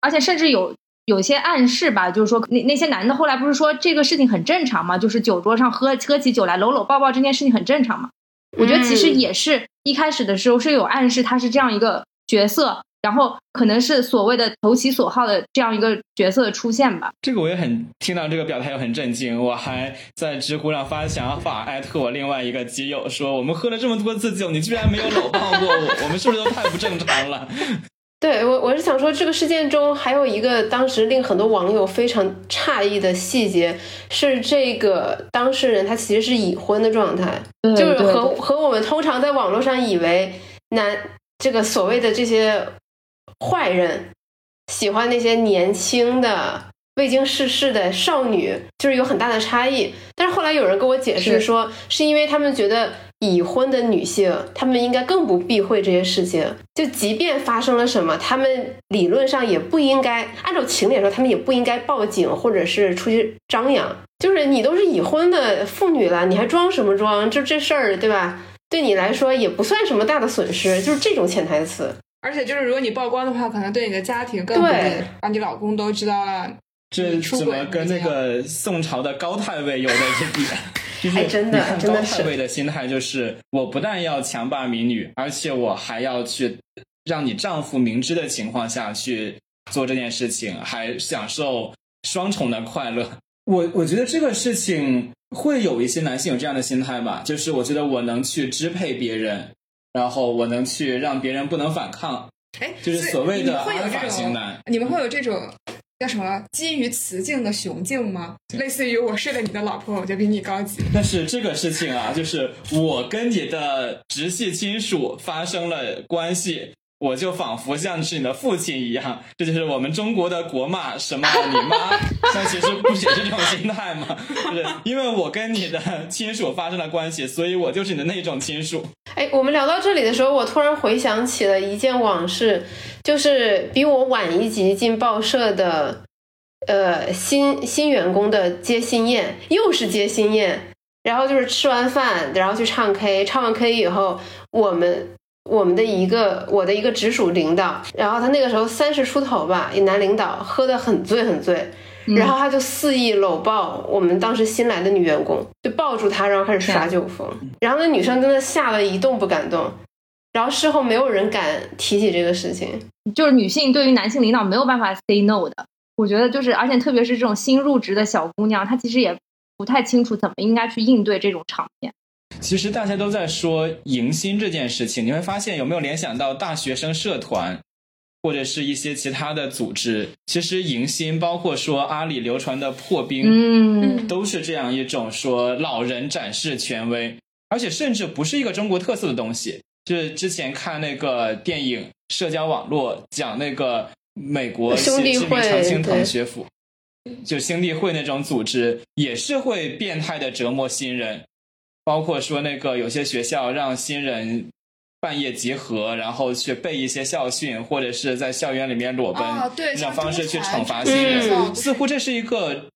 而且甚至有有些暗示吧，就是说那那些男的后来不是说这个事情很正常嘛，就是酒桌上喝喝起酒来搂搂抱抱这件事情很正常嘛。我觉得其实也是一开始的时候是有暗示他是这样一个角色，然后可能是所谓的投其所好的这样一个角色的出现吧。这个我也很听到这个表态，又很震惊。我还在知乎上发想法，艾特我另外一个基友说：“我们喝了这么多次酒，你居然没有搂抱过我，我们是不是都太不正常了？”对我，我是想说，这个事件中还有一个当时令很多网友非常诧异的细节，是这个当事人他其实是已婚的状态，就是和和我们通常在网络上以为男这个所谓的这些坏人喜欢那些年轻的未经世事的少女，就是有很大的差异。但是后来有人跟我解释是说，是因为他们觉得已婚的女性，她们应该更不避讳这些事情。就即便发生了什么，她们理论上也不应该按照情理来说，她们也不应该报警或者是出去张扬。就是你都是已婚的妇女了，你还装什么装？就这事儿，对吧？对你来说也不算什么大的损失，就是这种潜台词。而且就是如果你曝光的话，可能对你的家庭更不对利，把你老公都知道了。这怎么跟那个宋朝的高太尉有的一比？就是哎真的你看真的是高太尉的心态就是，我不但要强霸民女，而且我还要去让你丈夫明知的情况下去做这件事情，还享受双重的快乐。我我觉得这个事情会有一些男性有这样的心态吧，就是我觉得我能去支配别人，然后我能去让别人不能反抗，哎，就是所谓的你们会有阿尔法这种型男。你们会有这种叫什么基于雌竞的雄竞吗？类似于我睡了你的老婆，我就比你高级。但是这个事情啊，就是我跟你的直系亲属发生了关系，我就仿佛像是你的父亲一样，这就是我们中国的国骂什么你妈，那其实不也是这种心态吗？就是因为我跟你的亲属发生了关系，所以我就是你的那种亲属。哎，我们聊到这里的时候，我突然回想起了一件往事，就是比我晚一级进报社的，呃，新新员工的接新宴，又是接新宴，然后就是吃完饭，然后去唱 K，唱完 K 以后，我们我们的一个我的一个直属领导，然后他那个时候三十出头吧，一男领导，喝得很醉很醉。然后他就肆意搂抱我们当时新来的女员工，就抱住她，然后开始耍酒疯。然后那女生真的吓得一动不敢动。然后事后没有人敢提起这个事情。就是女性对于男性领导没有办法 say no 的。我觉得就是，而且特别是这种新入职的小姑娘，她其实也不太清楚怎么应该去应对这种场面。其实大家都在说迎新这件事情，你会发现有没有联想到大学生社团，或者是一些其他的组织？其实迎新，包括说阿里流传的破冰，嗯，都是这样一种说老人展示权威，而且甚至不是一个中国特色的东西。就是之前看那个电影《社交网络》，讲那个美国知名常青藤学府，就兄弟会那种组织，也是会变态的折磨新人。包括说那个有些学校让新人半夜集合，然后去背一些校训，或者是在校园里面裸奔，哦对这种方式去惩罚新人。种似乎这是一个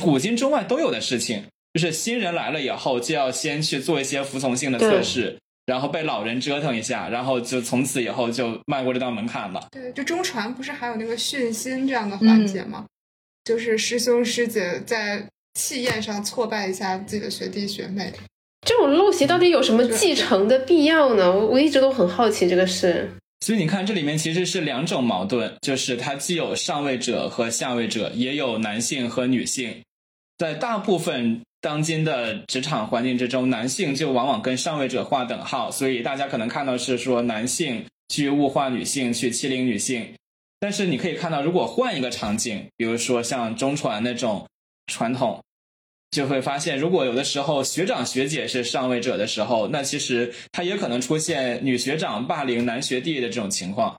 古今中外都有的事情，就是新人来了以后，就要先去做一些服从性的测试，然后被老人折腾一下，然后就从此以后就迈过这道门槛了。对，就中传不是还有那个训新这样的环节吗？就是师兄师姐在气焰上挫败一下自己的学弟学妹。这种陋习到底有什么继承的必要呢？我我一直都很好奇这个事。所以你看，这里面其实是两种矛盾，就是它既有上位者和下位者，也有男性和女性。在大部分当今的职场环境之中，男性就往往跟上位者划等号，所以大家可能看到是说男性去物化女性，去欺凌女性。但是你可以看到，如果换一个场景，比如说像中传那种传统，就会发现，如果有的时候学长学姐是上位者的时候，那其实他也可能出现女学长霸凌男学弟的这种情况。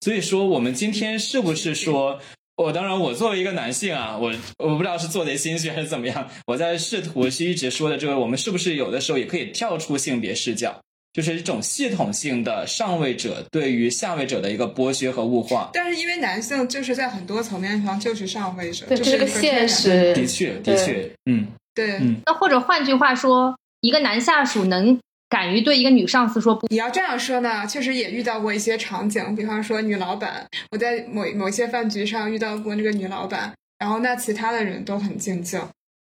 所以说，我们今天是不是说，我、当然我作为一个男性啊，我我不知道是做贼心虚还是怎么样，我在试图是一直说的这个，我们是不是有的时候也可以跳出性别视角，就是一种系统性的上位者对于下位者的一个剥削和物化。但是因为男性就是在很多层面上就是上位者，对，这是个现实。的确，的确，嗯。对，嗯那或者换句话说，一个男下属能敢于对一个女上司说不，你要这样说呢，确实也遇到过一些场景，比方说女老板，我在某某些饭局上遇到过那个女老板，然后那其他的人都很静静，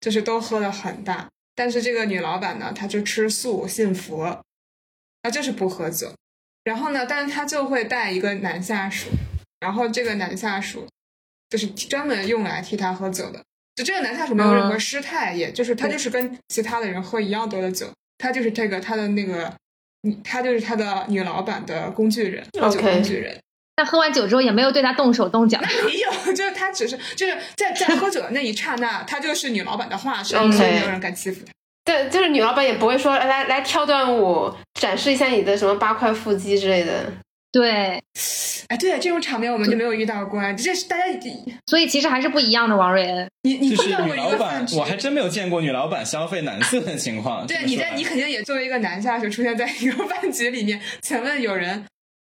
就是都喝的很大，但是这个女老板呢，她就吃素信佛，她就是不喝酒，然后呢，但是他就会带一个男下属，然后这个男下属就是专门用来替他喝酒的。就这个男下属没有任何嗯失态，也就是他就是跟其他的人喝一样多的酒，他就是这个他的那个，嗯他就是他的女老板的工具人，喝酒工具人。但喝完酒之后也没有对他动手动脚。没有，就是他只是就是在在喝酒的那一刹那，他就是女老板的化身，所以没有人敢欺负他。对，就是女老板也不会说来来跳段舞，展示一下你的什么八块腹肌之类的。对，哎，对，这种场面我们就没有遇到过。这是大家，所以其实还是不一样的。王瑞恩，你你就是碰到过一女老板个饭，局我还真没有见过女老板消费男色的情况。对你在你肯定也作为一个男下属出现在一个饭局里面，请问有人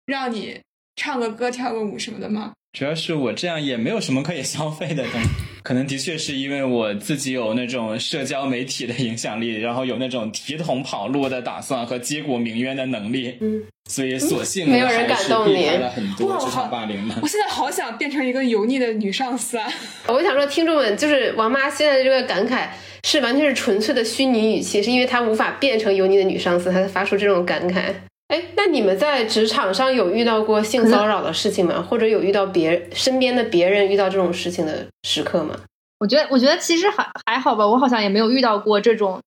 让你唱个歌、跳个舞什么的吗？主要是我这样也没有什么可以消费的东西，可能的确是因为我自己有那种社交媒体的影响力，然后有那种提桶跑路的打算和击鼓鸣冤的能力，嗯，所以索性没有人感动你避开了很多职场霸凌的我。现在好想变成一个油腻的女上司啊！我想说，听众们，就是王妈现在的这个感慨是完全是纯粹的虚拟语气，是因为她无法变成油腻的女上司，她才发出这种感慨。哎，那你们在职场上有遇到过性骚扰的事情吗？或者有遇到别身边的别人遇到这种事情的时刻吗？我觉得我觉得其实还还好吧，我好像也没有遇到过这种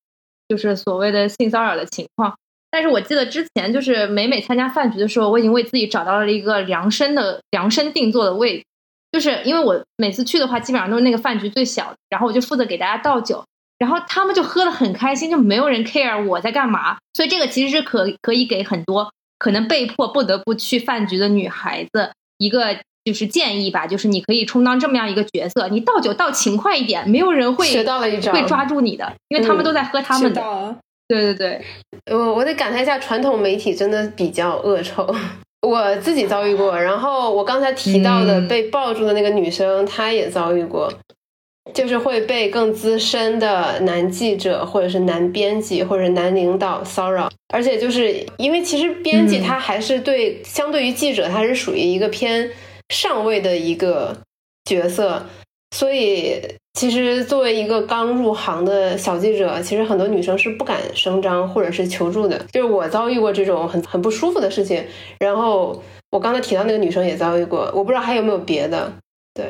就是所谓的性骚扰的情况。但是我记得之前就是每每参加饭局的时候，我已经为自己找到了一个量身的量身定做的位置，就是因为我每次去的话，基本上都是那个饭局最小的，然后我就负责给大家倒酒，然后他们就喝得很开心，就没有人 care 我在干嘛。所以这个其实是可可以给很多可能被迫不得不去饭局的女孩子一个就是建议吧，就是你可以充当这么样一个角色，你倒酒倒勤快一点，没有人会学到了一招，会抓住你的，因为他们都在喝他们的。对对对，我我得感叹一下，传统媒体真的比较恶臭。我自己遭遇过，然后我刚才提到的嗯被抱住的那个女生，她也遭遇过，就是会被更资深的男记者或者是男编辑或者是男领导骚扰，而且就是因为其实编辑他还是对、相对于记者，他是属于一个偏上位的一个角色，所以其实作为一个刚入行的小记者，其实很多女生是不敢声张或者是求助的。就是我遭遇过这种很很不舒服的事情，然后我刚才提到那个女生也遭遇过，我不知道还有没有别的。对，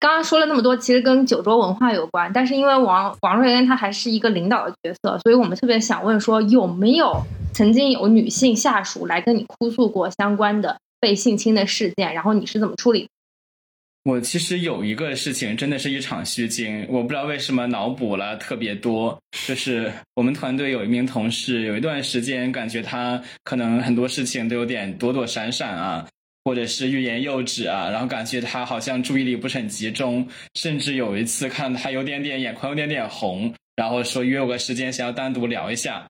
刚刚说了那么多，其实跟酒桌文化有关，但是因为王王瑞恩他还是一个领导的角色，所以我们特别想问说，有没有曾经有女性下属来跟你哭诉过相关的被性侵的事件，然后你是怎么处理？我其实有一个事情，真的是一场虚惊，我不知道为什么脑补了特别多。就是我们团队有一名同事，有一段时间感觉他可能很多事情都有点躲躲闪闪啊，或者是欲言又止啊，然后感觉他好像注意力不是很集中，甚至有一次看他有点点眼眶有点点红，然后说约我个时间想要单独聊一下。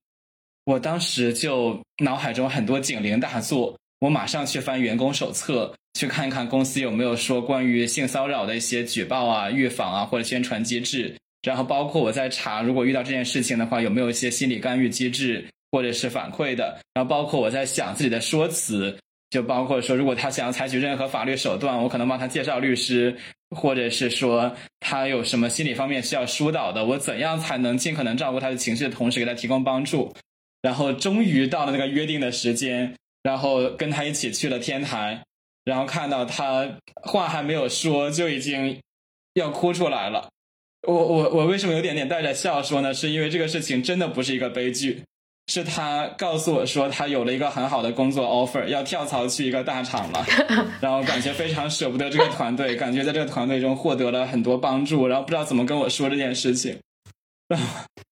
我当时就脑海中很多警铃大作，我马上去翻员工手册，去看看公司有没有说关于性骚扰的一些举报啊、预防啊或者宣传机制。然后包括我在查，如果遇到这件事情的话，有没有一些心理干预机制或者是反馈的。然后包括我在想自己的说辞，就包括说，如果他想要采取任何法律手段，我可能帮他介绍律师，或者是说他有什么心理方面需要疏导的，我怎样才能尽可能照顾他的情绪的同时给他提供帮助。然后终于到了那个约定的时间，然后跟他一起去了天台，然后看到他话还没有说就已经要哭出来了。我我我为什么有点点带着笑说呢？是因为这个事情真的不是一个悲剧，是他告诉我说他有了一个很好的工作 offer，要跳槽去一个大厂了，然后感觉非常舍不得这个团队，感觉在这个团队中获得了很多帮助，然后不知道怎么跟我说这件事情。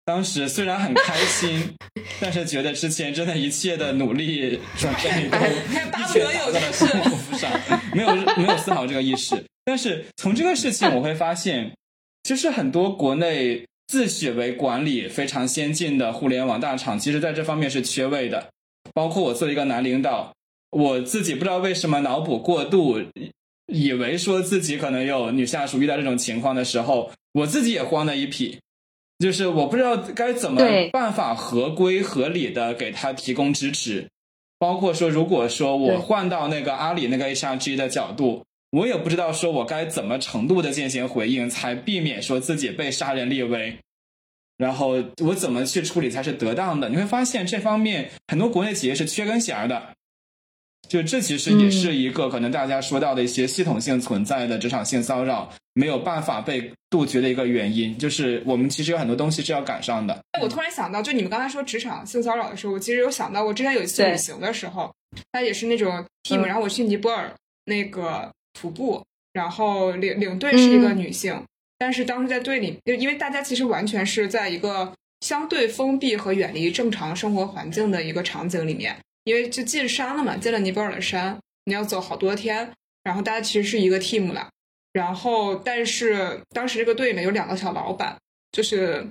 当时虽然很开心，但是觉得之前真的一切的努力准备都一拳打在了胸脯上，没有没有丝毫这个意识。但是从这个事情我会发现，其实很多国内自诩为管理非常先进的互联网大厂，其实在这方面是缺位的。包括我作为一个男领导，我自己不知道为什么脑补过度，以为说自己可能有女下属遇到这种情况的时候，我自己也慌的一匹。就是我不知道该怎么对办法合规合理的给他提供支持，包括说，如果说我换到那个阿里那个 HRG 的角度，我也不知道说我该怎么程度的进行回应，才避免说自己被杀人立威。然后我怎么去处理才是得当的？你会发现这方面很多国内企业是缺根弦儿的。就这其实也是一个可能大家说到的一些系统性存在的职场性骚扰没有办法被杜绝的一个原因，就是我们其实有很多东西是要赶上的。我突然想到，就你们刚才说职场性骚扰的时候，我其实有想到，我之前有一次旅行的时候，它也是那种 team，、嗯然后我去尼泊尔，那个徒步，然后领领队是一个女性，但是当时在队里，因为大家其实完全是在一个相对封闭和远离正常生活环境的一个场景里面，因为就进山了嘛，进了尼泊尔的山，你要走好多天，然后大家其实是一个 team 了，然后但是当时这个队里面有两个小老板，就是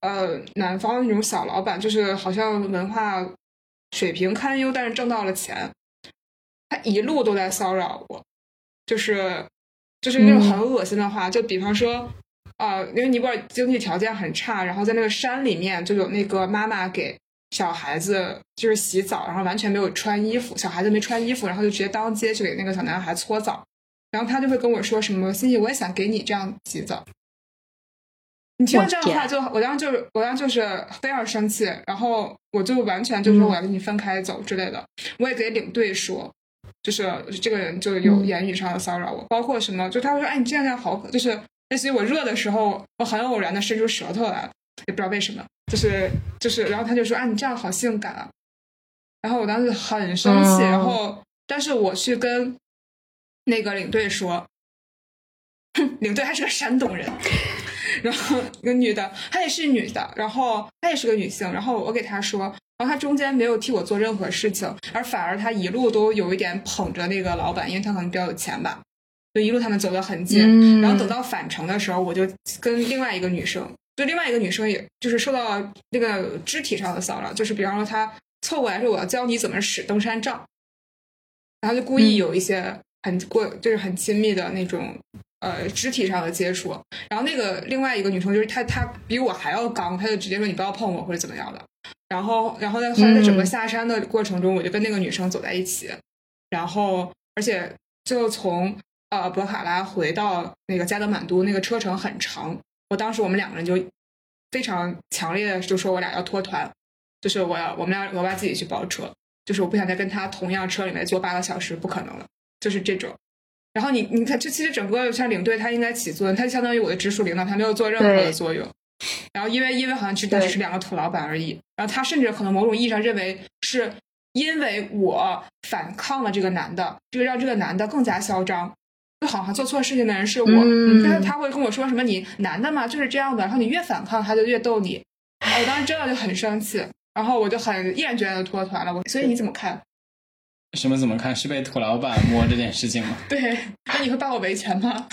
呃南方那种小老板，就是好像文化水平堪忧，但是挣到了钱，他一路都在骚扰我，就是就是那种很恶心的话，就比方说。啊，因为尼泊尔经济条件很差，然后在那个山里面就有那个妈妈给小孩子就是洗澡，然后完全没有穿衣服，小孩子没穿衣服，然后就直接当街去给那个小男孩搓澡，然后他就会跟我说什么：“欣欣，我也想给你这样洗澡。”你听到这样的话，就我当时就是我当时就是非常生气，然后我就完全就说我要跟你分开走之类的。我也给领队说，就是这个人就有言语上的骚扰我，包括什么，就他会说：“哎，你这样这样好，就是。”类似于我热的时候，我很偶然的伸出舌头来，也不知道为什么，就是就是，然后他就说啊，你这样好性感啊，然后我当时很生气，然后但是我去跟那个领队说，领队还是个山东人，然后一个女的，她也是女的，然后她也是个女性，然后我给她说，然后他中间没有替我做任何事情，而反而他一路都有一点捧着那个老板，因为他可能比较有钱吧。就一路他们走得很近，然后等到返程的时候，我就跟另外一个女生，就另外一个女生，也就是受到那个肢体上的骚扰，就是比方说他凑过来说我要教你怎么使登山杖，然后就故意有一些很过就是很亲密的那种呃肢体上的接触，然后那个另外一个女生就是她她比我还要刚，她就直接说你不要碰我或者怎么样的，然后然后在后来在整个下山的过程中，我就跟那个女生走在一起，然后而且就从。呃，博卡拉回到那个加德满都，那个车程很长。我当时我们两个人就非常强烈的就说，我俩要脱团，就是我要我们俩额外自己去包车，就是我不想再跟他同样车里面坐八个小时，不可能了，就是这种。然后你你看，这其实整个像领队，他应该起作用，他相当于我的直属领导，他没有做任何的作用。然后因为因为好像只只是两个土老板而已，然后他甚至可能某种意义上认为是因为我反抗了这个男的，这个让这个男的更加嚣张。就好像做错事情的人是我，但是他会跟我说什么？你男的嘛就是这样的，然后你越反抗，他就越逗你。我当时真的就很生气，然后我就很毅然决然的脱团了。我所以你怎么看？什么怎么看？是被土老板摸这件事情吗？对，那你会帮我维权吗？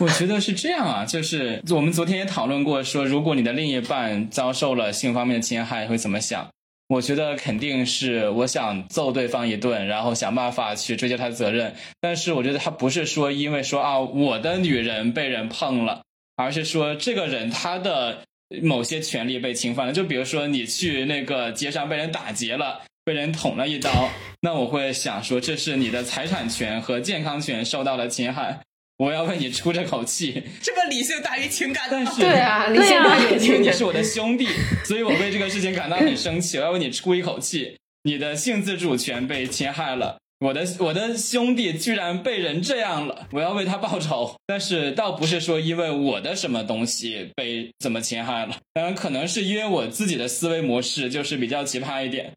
我觉得是这样啊，就是我们昨天也讨论过，说如果你的另一半遭受了性方面的侵害，会怎么想？我觉得肯定是我想揍对方一顿，然后想办法去追究他的责任。但是我觉得他不是说因为说啊我的女人被人碰了，而是说这个人他的某些权利被侵犯了。就比如说你去那个街上被人打劫了，被人捅了一刀，那我会想说这是你的财产权和健康权受到了侵害。我要为你出这口气，这么理性大于情感，但是对啊，理性大于情感。你是我的兄弟，所以我为这个事情感到很生气。我要为你出一口气，你的性自主权被侵害了，我的我的兄弟居然被人这样了，我要为他报仇。但是倒不是说因为我的什么东西被怎么侵害了，当然可能是因为我自己的思维模式就是比较奇葩一点。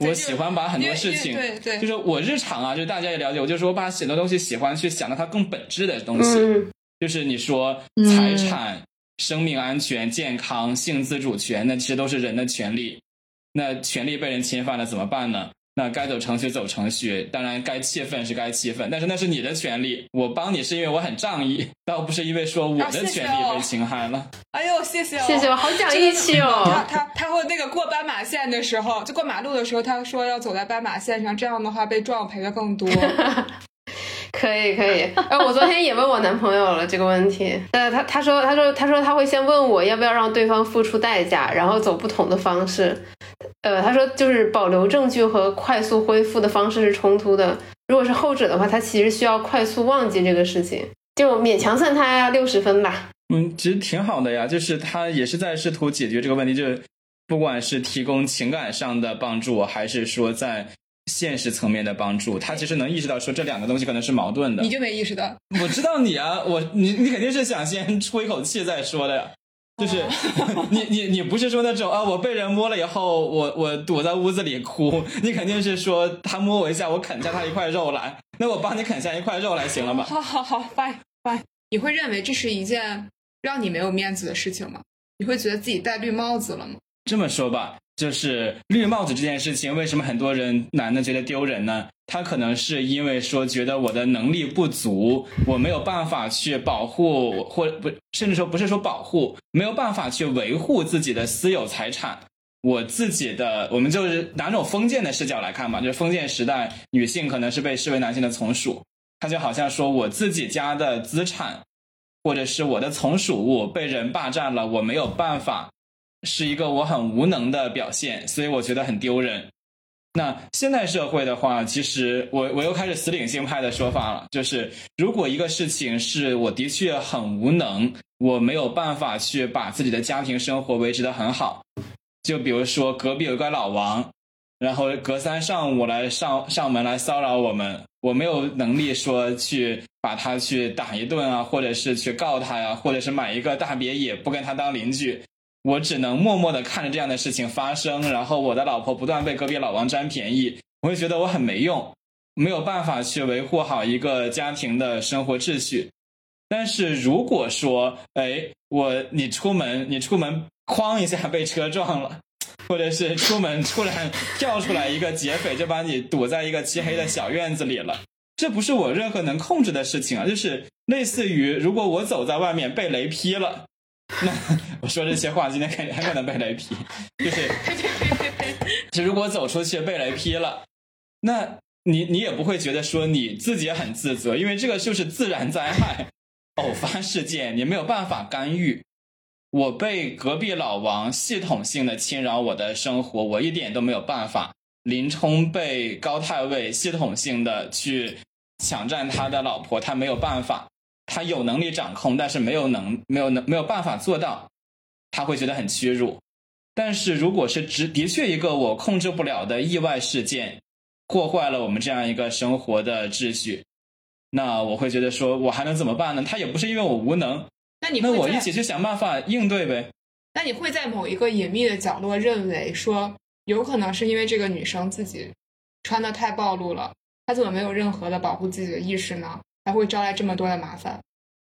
我喜欢把很多事情，对对，就是我日常啊，就是大家也了解，我就说把很多东西喜欢去想到它更本质的东西，就是你说财产、生命安全、健康、性自主权，那其实都是人的权利，那权利被人侵犯了怎么办呢？那该走程序走程序，当然该气愤是该气愤，但是那是你的权利，我帮你是因为我很仗义，倒不是因为说我的权利被侵害了。哎呦，谢谢，谢谢，我好讲义气哦。他他他会那个过斑马线的时候，就过马路的时候，他说要走在斑马线上，这样的话被撞赔的更多。可以可以，哎，我昨天也问我男朋友了这个问题，呃，他他说他说他说他会先问我要不要让对方付出代价，然后走不同的方式，呃，他说就是保留证据和快速恢复的方式是冲突的，如果是后者的话，他其实需要快速忘记这个事情，就勉强算他六十分吧。嗯，其实挺好的呀，就是他也是在试图解决这个问题，就是不管是提供情感上的帮助，还是说在。现实层面的帮助，他其实能意识到说这两个东西可能是矛盾的。你就没意识到？我知道你啊，我你你肯定是想先出一口气再说的呀。就是 你你你不是说那种啊，我被人摸了以后，我我躲在屋子里哭，你肯定是说他摸我一下，我啃下他一块肉来，那我帮你啃下一块肉来行了吧？好好好，fine fine。你会认为这是一件让你没有面子的事情吗？你会觉得自己戴绿帽子了吗？这么说吧，就是绿帽子这件事情，为什么很多人男的觉得丢人呢？他可能是因为说觉得我的能力不足，我没有办法去保护，或不，甚至说不是说保护，没有办法去维护自己的私有财产。我自己的，我们就是拿种封建的视角来看嘛，就是封建时代，女性可能是被视为男性的从属，他就好像说我自己家的资产，或者是我的从属物被人霸占了，我没有办法，是一个我很无能的表现，所以我觉得很丢人。那现代社会的话，其实我我又开始死理性派的说法了，就是如果一个事情是我的确很无能，我没有办法去把自己的家庭生活维持的很好，就比如说隔壁有个老王，然后隔三上五来上上门来骚扰我们，我没有能力说去把他去打一顿啊，或者是去告他呀，或者是买一个大别野不跟他当邻居。我只能默默的看着这样的事情发生，然后我的老婆不断被隔壁老王占便宜，我会觉得我很没用，没有办法去维护好一个家庭的生活秩序。但是如果说，哎，我你出门，你出门哐一下被车撞了，或者是出门突然跳出来一个劫匪，就把你堵在一个漆黑的小院子里了，这不是我任何能控制的事情啊，就是类似于如果我走在外面被雷劈了。那 我说这些话，今天肯定很可能被雷劈。就是，就如果走出去被雷劈了，那你你也不会觉得说你自己很自责，因为这个就是自然灾害、偶发事件，你没有办法干预。我被隔壁老王系统性的侵扰我的生活，我一点都没有办法。林冲被高太尉系统性的去抢占他的老婆，他没有办法。他有能力掌控，但是没有能没有能没有办法做到，他会觉得很屈辱。但是如果是只的确一个我控制不了的意外事件，破坏了我们这样一个生活的秩序，那我会觉得说我还能怎么办呢？他也不是因为我无能，那你那我一起去想办法应对呗。那你会在某一个隐秘的角落认为说，有可能是因为这个女生自己穿的太暴露了，她怎么没有任何的保护自己的意识呢？才会招来这么多的麻烦。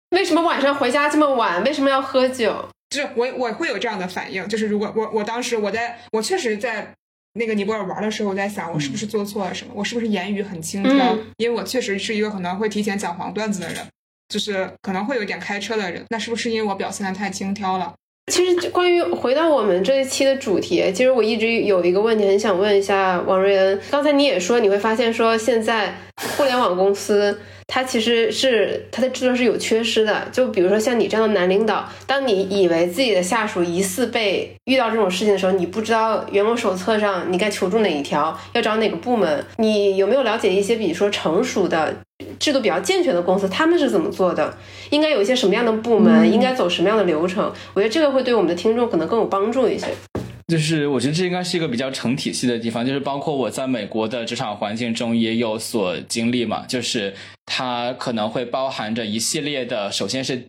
为什么晚上回家这么晚？为什么要喝酒？就是我我会有这样的反应。就是如果我我当时我在我确实在那个尼泊尔玩的时候，我在想我是不是做错了什么？我是不是言语很轻佻？因为我确实是一个可能会提前讲黄段子的人，就是可能会有点开车的人。那是不是因为我表现的太轻佻了？其实关于回到我们这一期的主题，其实我一直有一个问题很想问一下王瑞恩。刚才你也说你会发现说现在互联网公司。它其实是它的制度是有缺失的，就比如说像你这样的男领导，当你以为自己的下属疑似被遇到这种事情的时候，你不知道员工手册上你该求助哪一条，要找哪个部门，你有没有了解一些比如说成熟的制度比较健全的公司，他们是怎么做的？应该有一些什么样的部门，应该走什么样的流程？我觉得这个会对我们的听众可能更有帮助一些。就是我觉得这应该是一个比较成体系的地方，就是包括我在美国的职场环境中也有所经历嘛，就是它可能会包含着一系列的，首先是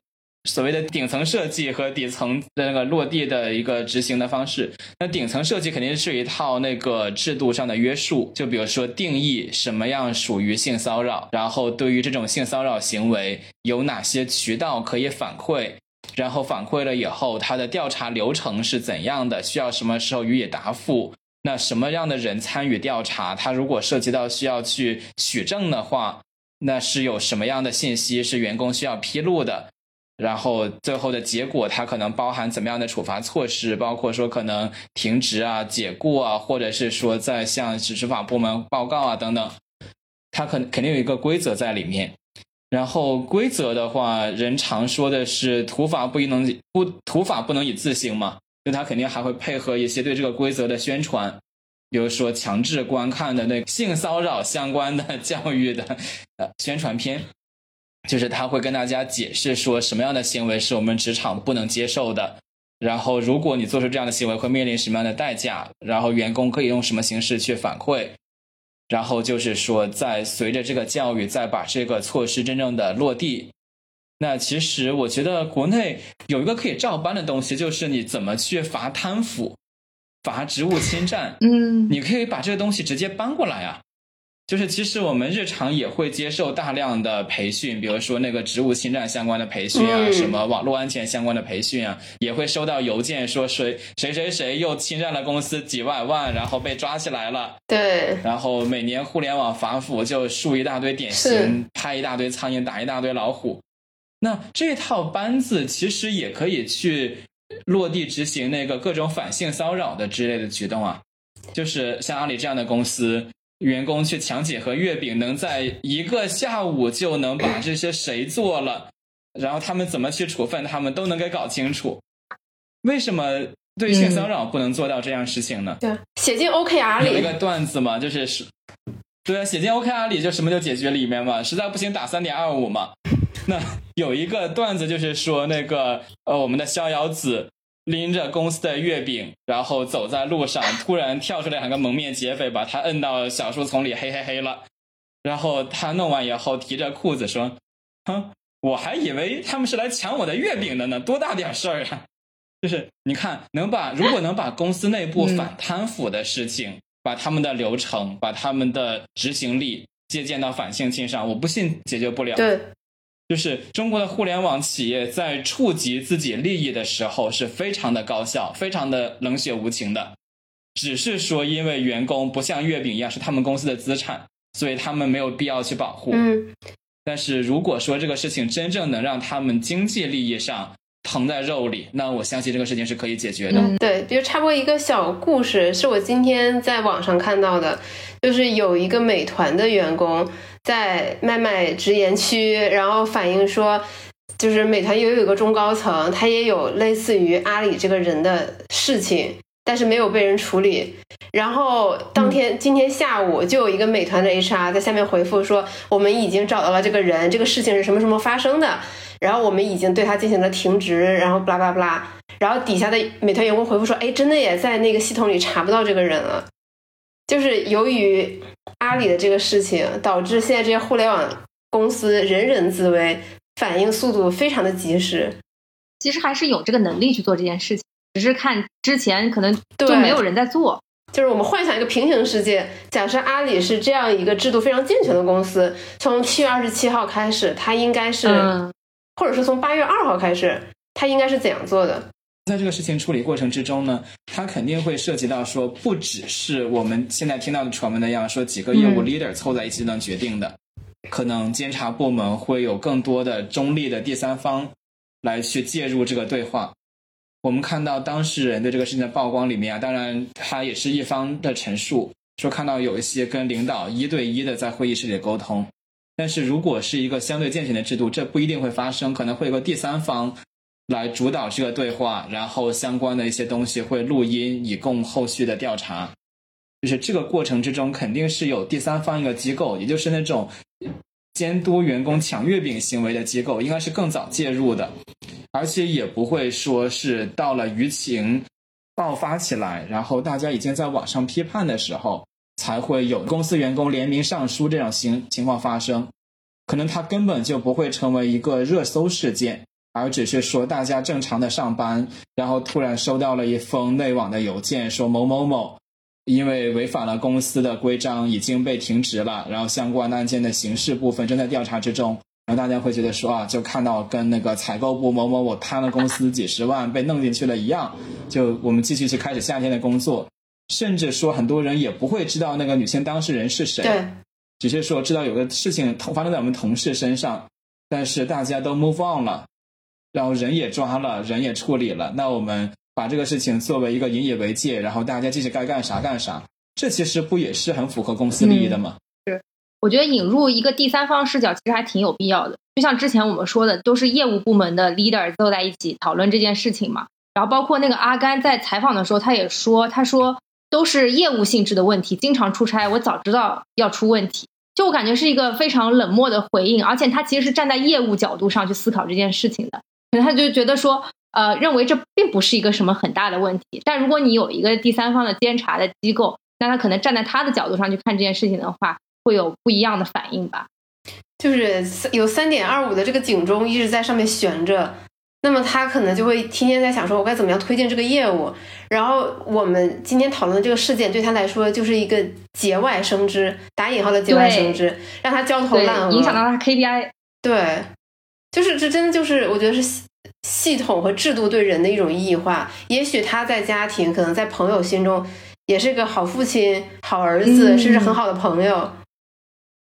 所谓的顶层设计和底层的那个落地的一个执行的方式。那顶层设计肯定是一套那个制度上的约束，就比如说定义什么样属于性骚扰，然后对于这种性骚扰行为有哪些渠道可以反馈。然后反馈了以后，他的调查流程是怎样的？需要什么时候予以答复？那什么样的人参与调查？他如果涉及到需要去取证的话，那是有什么样的信息是员工需要披露的？然后最后的结果，它可能包含怎么样的处罚措施？包括说可能停职啊、解雇啊，或者是说在向执法部门报告啊等等，它肯肯定有一个规则在里面。然后规则的话，人常说的是土法不一能不土法不能以自行嘛，就他肯定还会配合一些对这个规则的宣传，比如说强制观看的那性骚扰相关的 教育的呃宣传片，就是他会跟大家解释说什么样的行为是我们职场不能接受的，然后如果你做出这样的行为会面临什么样的代价，然后员工可以用什么形式去反馈。然后就是说，在随着这个教育，再把这个措施真正的落地，那其实我觉得国内有一个可以照搬的东西，就是你怎么去罚贪腐、罚职务侵占。嗯，你可以把这个东西直接搬过来啊。就是其实我们日常也会接受大量的培训，比如说那个职务侵占相关的培训啊，嗯什么网络安全相关的培训啊，也会收到邮件说谁谁谁谁又侵占了公司几万万，然后被抓起来了。对，然后每年互联网反腐就树一大堆典型，拍一大堆苍蝇，打一大堆老虎。那这套班子其实也可以去落地执行那个各种反性骚扰的之类的举动啊，就是像阿里这样的公司，员工去抢几盒月饼，能在一个下午就能把这些谁做了，然后他们怎么去处分他们都能给搞清楚。为什么对性骚扰不能做到这样事情呢？对，写进 OKR 里有一个，段子嘛，就是是，对啊，写进 OKR 里就什么就解决里面嘛，实在不行打三点二五嘛。那有一个段子就是说，那个呃，我们的逍遥子拎着公司的月饼，然后走在路上，突然跳出来两个蒙面劫匪，把他摁到小树丛里，嘿嘿嘿了。然后他弄完以后，提着裤子说：“哼，我还以为他们是来抢我的月饼的呢，多大点事儿啊！”就是你看，能把如果能把公司内部反贪腐的事情，把他们的流程，把他们的执行力借鉴到反性侵上，我不信解决不了。对，就是中国的互联网企业在触及自己利益的时候是非常的高效，非常的冷血无情的。只是说，因为员工不像月饼一样是他们公司的资产，所以他们没有必要去保护。嗯，但是如果说这个事情真正能让他们经济利益上疼在肉里，那我相信这个事情是可以解决的。嗯对，比如插播一个小故事，是我今天在网上看到的，就是有一个美团的员工在麦麦直言区，然后反映说，就是美团也有一个中高层，他也有类似于阿里这个人的事情，但是没有被人处理。然后当天、今天下午就有一个美团的 HR 在下面回复说，我们已经找到了这个人，这个事情是什么什么发生的，然后我们已经对他进行了停职，然后巴拉巴拉巴拉。然后底下的美团员工回复说：“哎，真的也在那个系统里查不到这个人了。”就是由于阿里的这个事情，导致现在这些互联网公司人人自危，反应速度非常的及时。其实还是有这个能力去做这件事情，只是看之前可能就对没有人在做。就是我们幻想一个平行世界，假设阿里是这样一个制度非常健全的公司，从七月二十七号开始，它应该是，嗯，或者是从八月二号开始，他应该是怎样做的？在这个事情处理过程之中呢，它肯定会涉及到说，不只是我们现在听到的传闻那样，说几个业务嗯 leader 凑在一起就能决定的，可能监察部门会有更多的中立的第三方来去介入这个对话。我们看到当事人对这个事情的曝光里面啊，当然他也是一方的陈述，说看到有一些跟领导一对一的在会议室里沟通，但是如果是一个相对健全的制度，这不一定会发生，可能会有个第三方来主导这个对话，然后相关的一些东西会录音，以供后续的调查。就是这个过程之中，肯定是有第三方一个机构，也就是那种监督员工抢月饼行为的机构，应该是更早介入的，而且也不会说是到了舆情爆发起来，然后大家已经在网上批判的时候，才会有公司员工联名上书这种情情况发生。可能它根本就不会成为一个热搜事件，而只是说大家正常的上班，然后突然收到了一封内网的邮件，说某某某因为违反了公司的规章已经被停职了，然后相关案件的刑事部分正在调查之中。然后大家会觉得说啊，就看到跟那个采购部某某某贪了公司几十万被弄进去了一样，就我们继续去开始夏天的工作，甚至说很多人也不会知道那个女性当事人是谁。对，只是说知道有个事情发生在我们同事身上，但是大家都 move on 了，然后人也抓了，人也处理了，那我们把这个事情作为一个引以为戒，然后大家继续该干啥干啥，这其实不也是很符合公司利益的吗？是我觉得引入一个第三方视角其实还挺有必要的。就像之前我们说的，都是业务部门的 leader 坐在一起讨论这件事情嘛。然后包括那个阿甘在采访的时候，他也说，他说都是业务性质的问题，经常出差，我早知道要出问题。就我感觉是一个非常冷漠的回应，而且他其实是站在业务角度上去思考这件事情的。可能他就觉得说，呃，认为这并不是一个什么很大的问题。但如果你有一个第三方的监察的机构，那他可能站在他的角度上去看这件事情的话，会有不一样的反应吧。就是有三点二五的这个警钟一直在上面悬着，那么他可能就会天天在想说，我该怎么样推进这个业务。然后我们今天讨论的这个事件对他来说就是一个节外生枝，打引号的节外生枝，让他焦头烂额，影响到他 KPI。对，就是这真的就是我觉得是系统和制度对人的一种异化。也许他在家庭，可能在朋友心中也是个好父亲、好儿子，甚至很好的朋友。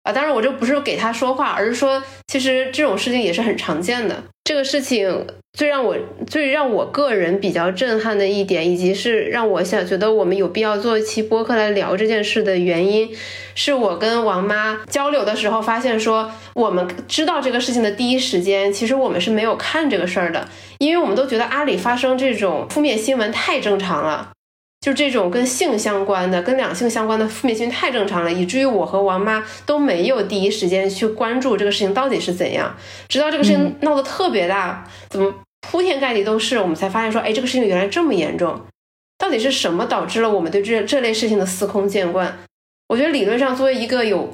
啊，当然我这不是给他说话，而是说，其实这种事情也是很常见的。这个事情最让我最让我个人比较震撼的一点，以及是让我想觉得我们有必要做一期播客来聊这件事的原因，是我跟王妈交流的时候发现，说我们知道这个事情的第一时间，其实我们是没有看这个事儿的，因为我们都觉得阿里发生这种负面新闻太正常了。就这种跟性相关的、跟两性相关的负面新闻太正常了，以至于我和王妈都没有第一时间去关注这个事情到底是怎样。直到这个事情闹得特别大，怎么铺天盖地都是，我们才发现说，哎，这个事情原来这么严重。到底是什么导致了我们对这这类事情的司空见惯？我觉得理论上，作为一个有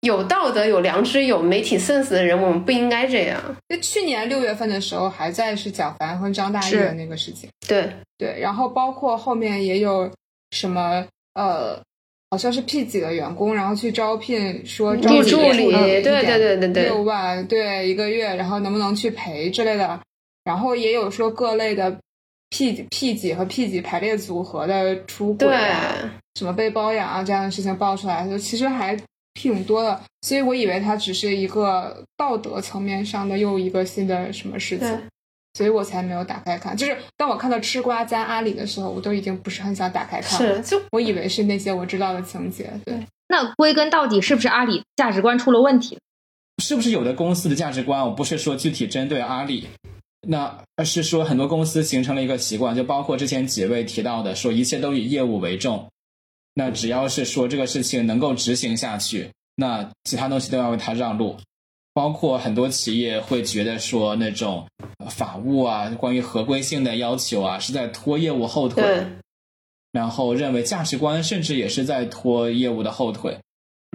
有道德、有良知、有媒体 sense 的人，我们不应该这样。就去年六月份的时候，还在是蒋凡和张大奕的那个事情。对。对，然后包括后面也有什么呃，好像是 P 几的员工，然后去招聘说招助理，对对对对对，六万对一个月，然后能不能去陪之类的，然后也有说各类的 P P 几和 P 几排列组合的出轨啊，什么被包养啊这样的事情爆出来，就其实还挺多的，所以我以为它只是一个道德层面上的又一个新的什么事情。所以我才没有打开看，就是当我看到吃瓜加阿里的时候，我都已经不是很想打开看了。是，就我以为是那些我知道的情节。对，那归根到底是不是阿里价值观出了问题？是不是有的公司的价值观？我不是说具体针对阿里，那而是说很多公司形成了一个习惯，就包括之前几位提到的，说一切都以业务为重。那只要是说这个事情能够执行下去，那其他东西都要为他让路。包括很多企业会觉得说那种法务啊，关于合规性的要求啊，是在拖业务后腿，然后认为价值观甚至也是在拖业务的后腿。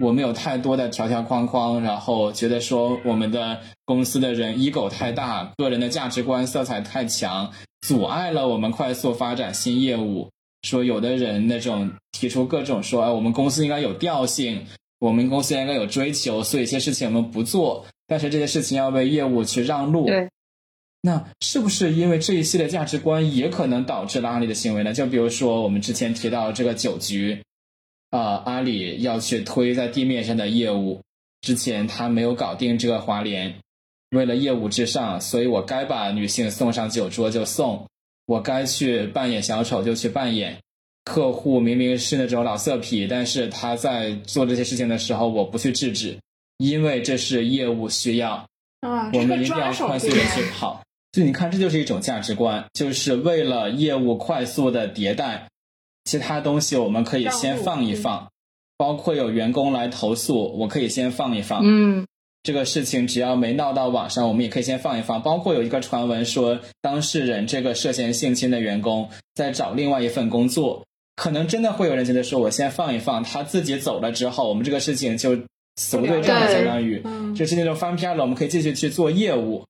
我们有太多的条条框框，然后觉得说我们的公司的人 ego 太大，个人的价值观色彩太强，阻碍了我们快速发展新业务。说有的人那种提出各种说，哎，我们公司应该有调性，我们公司应该有追求，所以一些事情我们不做。但是这些事情要为业务去让路，对，那是不是因为这一系列价值观也可能导致了阿里的行为呢？就比如说我们之前提到这个酒局，啊，阿里要去推在地面上的业务，之前他没有搞定这个华联，为了业务至上，所以我该把女性送上酒桌就送，我该去扮演小丑就去扮演，客户明明是那种老色痞，但是他在做这些事情的时候，我不去制止。因为这是业务需要，啊，我们一定要快速的去跑。所以你看，这就是一种价值观，就是为了业务快速的迭代，其他东西我们可以先放一放，包括有员工来投诉，我可以先放一放。嗯，这个事情只要没闹到网上，我们也可以先放一放。包括有一个传闻说，当事人这个涉嫌性侵的员工在找另外一份工作，可能真的会有人觉得说，我先放一放，他自己走了之后，我们这个事情就。死无对证了，相当于就是那种翻篇了，我们可以继续去做业务。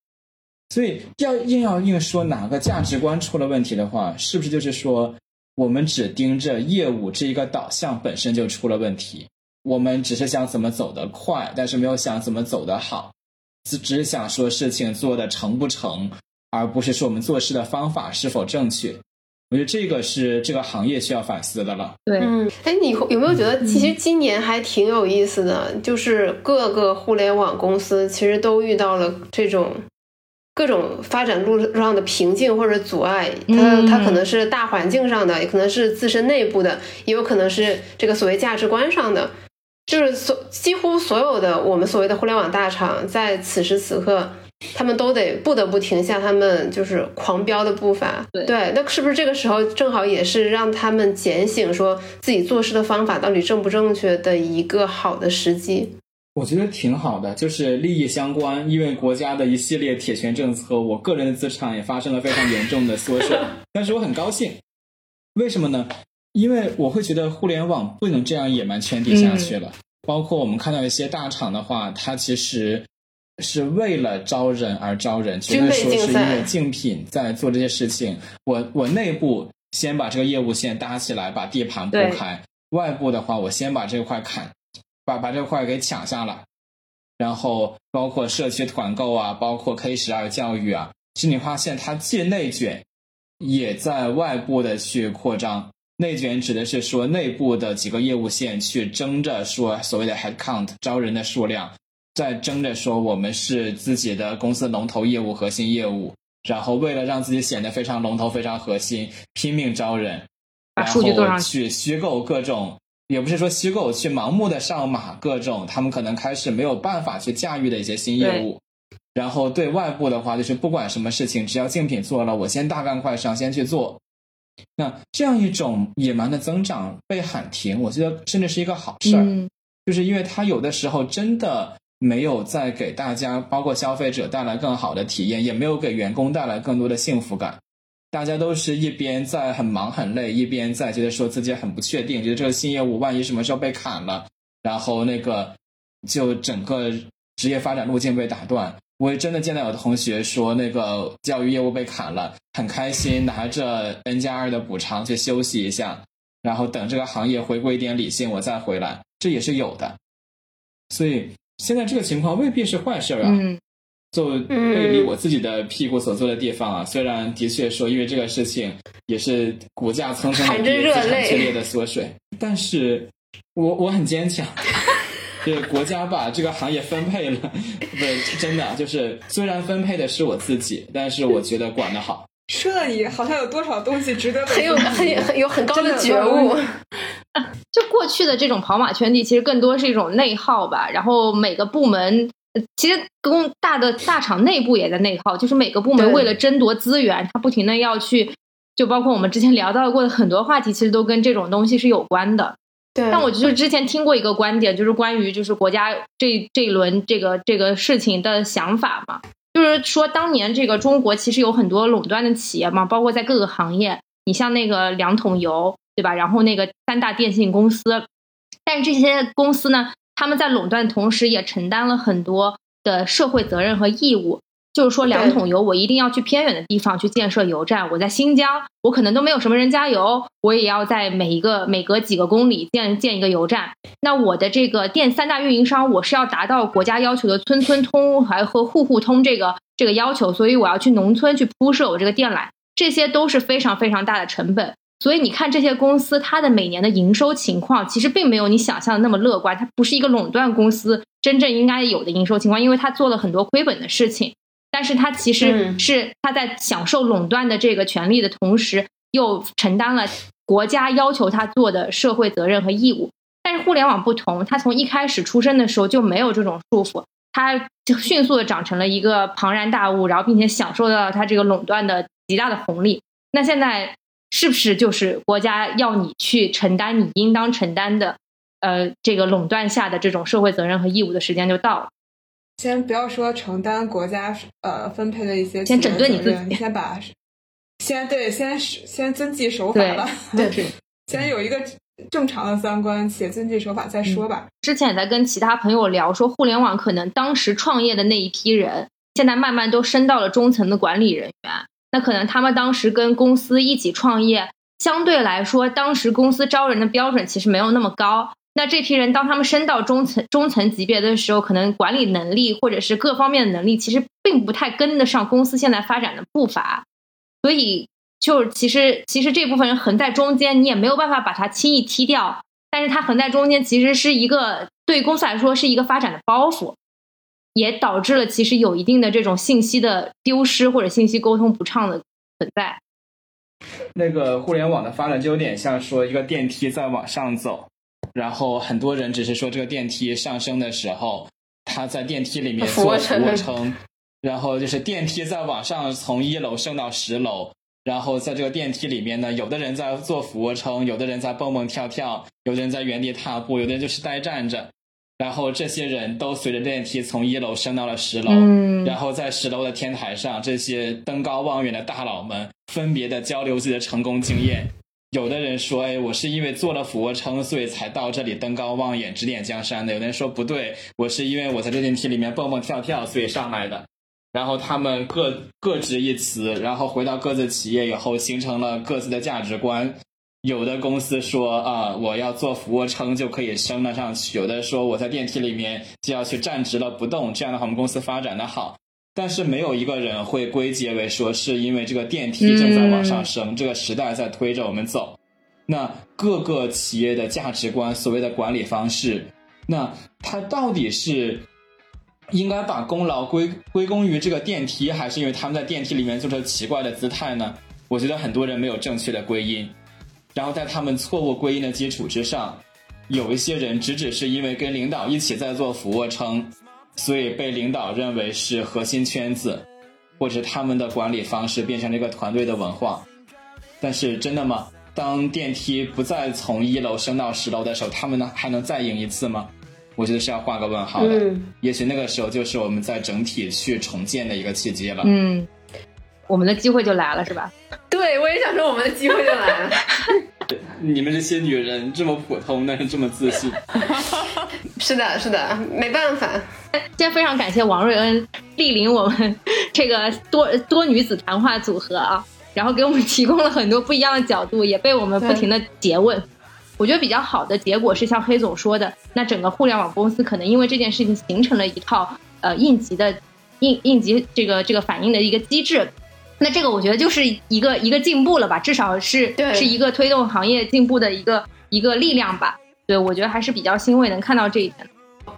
所以要硬要硬说哪个价值观出了问题的话，是不是就是说我们只盯着业务这一个导向本身就出了问题？我们只是想怎么走得快，但是没有想怎么走得好，只只想说事情做的成不成，而不是说我们做事的方法是否正确。我觉得这个是这个行业需要反思的了。对，嗯，哎，你有没有觉得其实今年还挺有意思的？就是各个互联网公司其实都遇到了这种各种发展路上的瓶颈或者阻碍。它它可能是大环境上的，也可能是自身内部的，也有可能是这个所谓价值观上的。就是所几乎所有的我们所谓的互联网大厂，在此时此刻。他们都得不得不停下他们就是狂飙的步伐，对，那是不是这个时候正好也是让他们警醒，说自己做事的方法到底正不正确的一个好的时机？我觉得挺好的，就是利益相关，因为国家的一系列铁拳政策，我个人的资产也发生了非常严重的缩水，但是我很高兴，为什么呢？因为我会觉得互联网不能这样野蛮圈地下去了。包括我们看到一些大厂的话，它其实是为了招人而招人，绝对说是因为竞品在做这些事情。我我内部先把这个业务线搭起来，把地盘铺开；外部的话，我先把这块砍，把把这块给抢下来。然后包括社区团购啊，包括 K 十二教育啊，其实你发现它既内卷，也在外部的去扩张。内卷指的是说内部的几个业务线去争着说所谓的 head count 招人的数量，在争着说我们是自己的公司龙头业务核心业务，然后为了让自己显得非常龙头非常核心，拼命招人，把数据做上去，虚构各种。也不是说虚构去盲目的上马，各种他们可能开始没有办法去驾驭的一些新业务，然后对外部的话，就是不管什么事情，只要竞品做了，我先大干快上，先去做。那这样一种野蛮的增长被喊停，我觉得甚至是一个好事儿，就是因为它有的时候真的没有在给大家，包括消费者带来更好的体验，也没有给员工带来更多的幸福感。大家都是一边在很忙很累，一边在觉得说自己很不确定，觉得这个新业务万一什么时候被砍了，然后那个就整个职业发展路径被打断。我也真的见到有的同学说，那个教育业务被砍了，很开心，拿着 N 加二的补偿去休息一下，然后等这个行业回归一点理性，我再回来，这也是有的。所以现在这个情况未必是坏事啊。做背离我自己的屁股所坐的地方啊，虽然的确说因为这个事情也是股价蹭蹭的剧烈的缩水，但是我我很坚强。就是，国家把这个行业分配了，不是真的，就是虽然分配的是我自己，但是我觉得管得好。说的你好像有多少东西值得很有很很有很高的觉悟。就过去的这种跑马圈地，其实更多是一种内耗吧，然后每个部门。其实公大的大厂内部也在内耗，就是每个部门为了争夺资源，他不停的要去，就包括我们之前聊到过的很多话题，其实都跟这种东西是有关的。对，但我就之前听过一个观点，就是关于就是国家这这一轮这个这个事情的想法嘛，就是说当年这个中国其实有很多垄断的企业嘛，包括在各个行业，你像那个两桶油，对吧？然后那个三大电信公司，但是这些公司呢？他们在垄断同时，也承担了很多的社会责任和义务。就是说，两桶油，我一定要去偏远的地方去建设油站。我在新疆，我可能都没有什么人加油，我也要在每一个每隔几个公里建建一个油站。那我的这个电三大运营商，我是要达到国家要求的村村通还和户户通这个这个要求，所以我要去农村去铺设我这个电缆，这些都是非常非常大的成本。所以你看，这些公司它的每年的营收情况，其实并没有你想象的那么乐观。它不是一个垄断公司真正应该有的营收情况，因为它做了很多亏本的事情。但是它其实是它在享受垄断的这个权利的同时，又承担了国家要求它做的社会责任和义务。但是互联网不同，它从一开始出生的时候就没有这种束缚，它迅速的长成了一个庞然大物，然后并且享受到了它这个垄断的极大的红利。那现在。是不是就是国家要你去承担你应当承担的，呃，这个垄断下的这种社会责任和义务的时间就到了？先不要说承担国家呃分配的一些，先整顿你自己，你先把，先对，先先遵纪守法吧，对，先有一个正常的三观，且遵纪守法再说吧。之前也在跟其他朋友聊，说互联网可能当时创业的那一批人，现在慢慢都升到了中层的管理人员。那可能他们当时跟公司一起创业，相对来说，当时公司招人的标准其实没有那么高。那这批人当他们升到中层、中层级别的时候，可能管理能力或者是各方面的能力，其实并不太跟得上公司现在发展的步伐。所以，就其实其实这部分人横在中间，你也没有办法把它轻易踢掉。但是，他横在中间，其实是一个对公司来说是一个发展的包袱。也导致了其实有一定的这种信息的丢失或者信息沟通不畅的存在。那个互联网的发展就有点像说一个电梯在往上走，然后很多人只是说这个电梯上升的时候，他在电梯里面做俯卧撑，然后就是电梯在往上从一楼升到十楼，然后在这个电梯里面呢，有的人在做俯卧撑，有的人在蹦蹦跳跳，有的人在原地踏步，有的人就是呆站着。然后这些人都随着电梯从一楼升到了十楼，然后在十楼的天台上，这些登高望远的大佬们分别的交流自己的成功经验，有的人说，哎，我是因为做了俯卧撑，所以才到这里登高望远、指点江山的。有的人说不对，我是因为我在这电梯里面蹦蹦跳跳，所以上来的。然后他们各各执一词，然后回到各自企业以后，形成了各自的价值观。有的公司说啊，我要做俯卧撑就可以升得上去；有的说我在电梯里面就要去站直了不动，这样的话我们公司发展的好。但是没有一个人会归结为说是因为这个电梯正在往上升，这个时代在推着我们走。那各个企业的价值观，所谓的管理方式，那它到底是应该把功劳归归功于这个电梯，还是因为他们在电梯里面做出奇怪的姿态呢？我觉得很多人没有正确的归因，然后在他们错误归因的基础之上，有一些人只只是因为跟领导一起在做俯卧撑。所以被领导认为是核心圈子，或者他们的管理方式变成了一个团队的文化。但是真的吗？当电梯不再从一楼升到十楼的时候，他们呢还能再赢一次吗？我觉得是要画个问号的。也许那个时候就是我们在整体去重建的一个契机了。嗯，我们的机会就来了，是吧？对，我也想说，我们的机会就来了。你们这些女人这么普通，但是这么自信。是的，是的，没办法。今天非常感谢王瑞恩莅临我们这个多 多女子谈话组合啊，然后给我们提供了很多不一样的角度，也被我们不停的诘问。我觉得比较好的结果是像黑总说的，那整个互联网公司可能因为这件事情形成了一套呃应急的应应急这个这个反应的一个机制。那这个我觉得就是一个一个进步了吧，至少是是一个推动行业进步的一个一个力量吧。对，我觉得还是比较欣慰能看到这一点。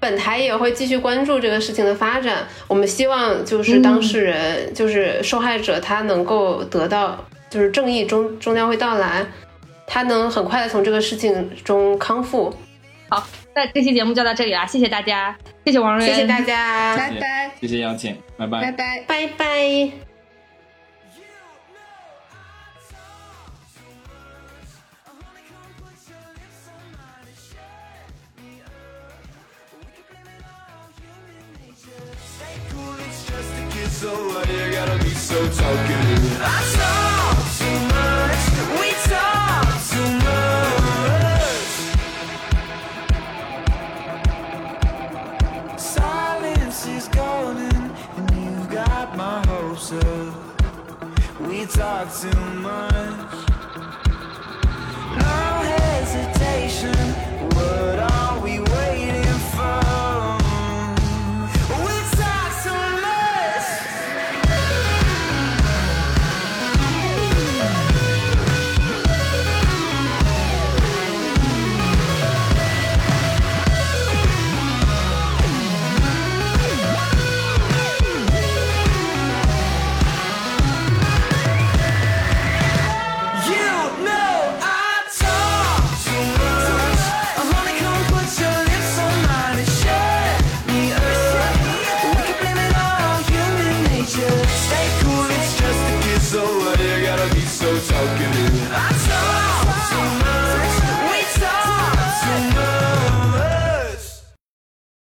本台也会继续关注这个事情的发展。我们希望就是当事人，就是受害者，他能够得到，就是正义终终将会到来，他能很快的从这个事情中康复。好，那这期节目就到这里啦，谢谢大家，谢谢王瑞，谢谢大家，拜拜，谢谢邀请，拜拜，拜拜，拜拜。We talk too much.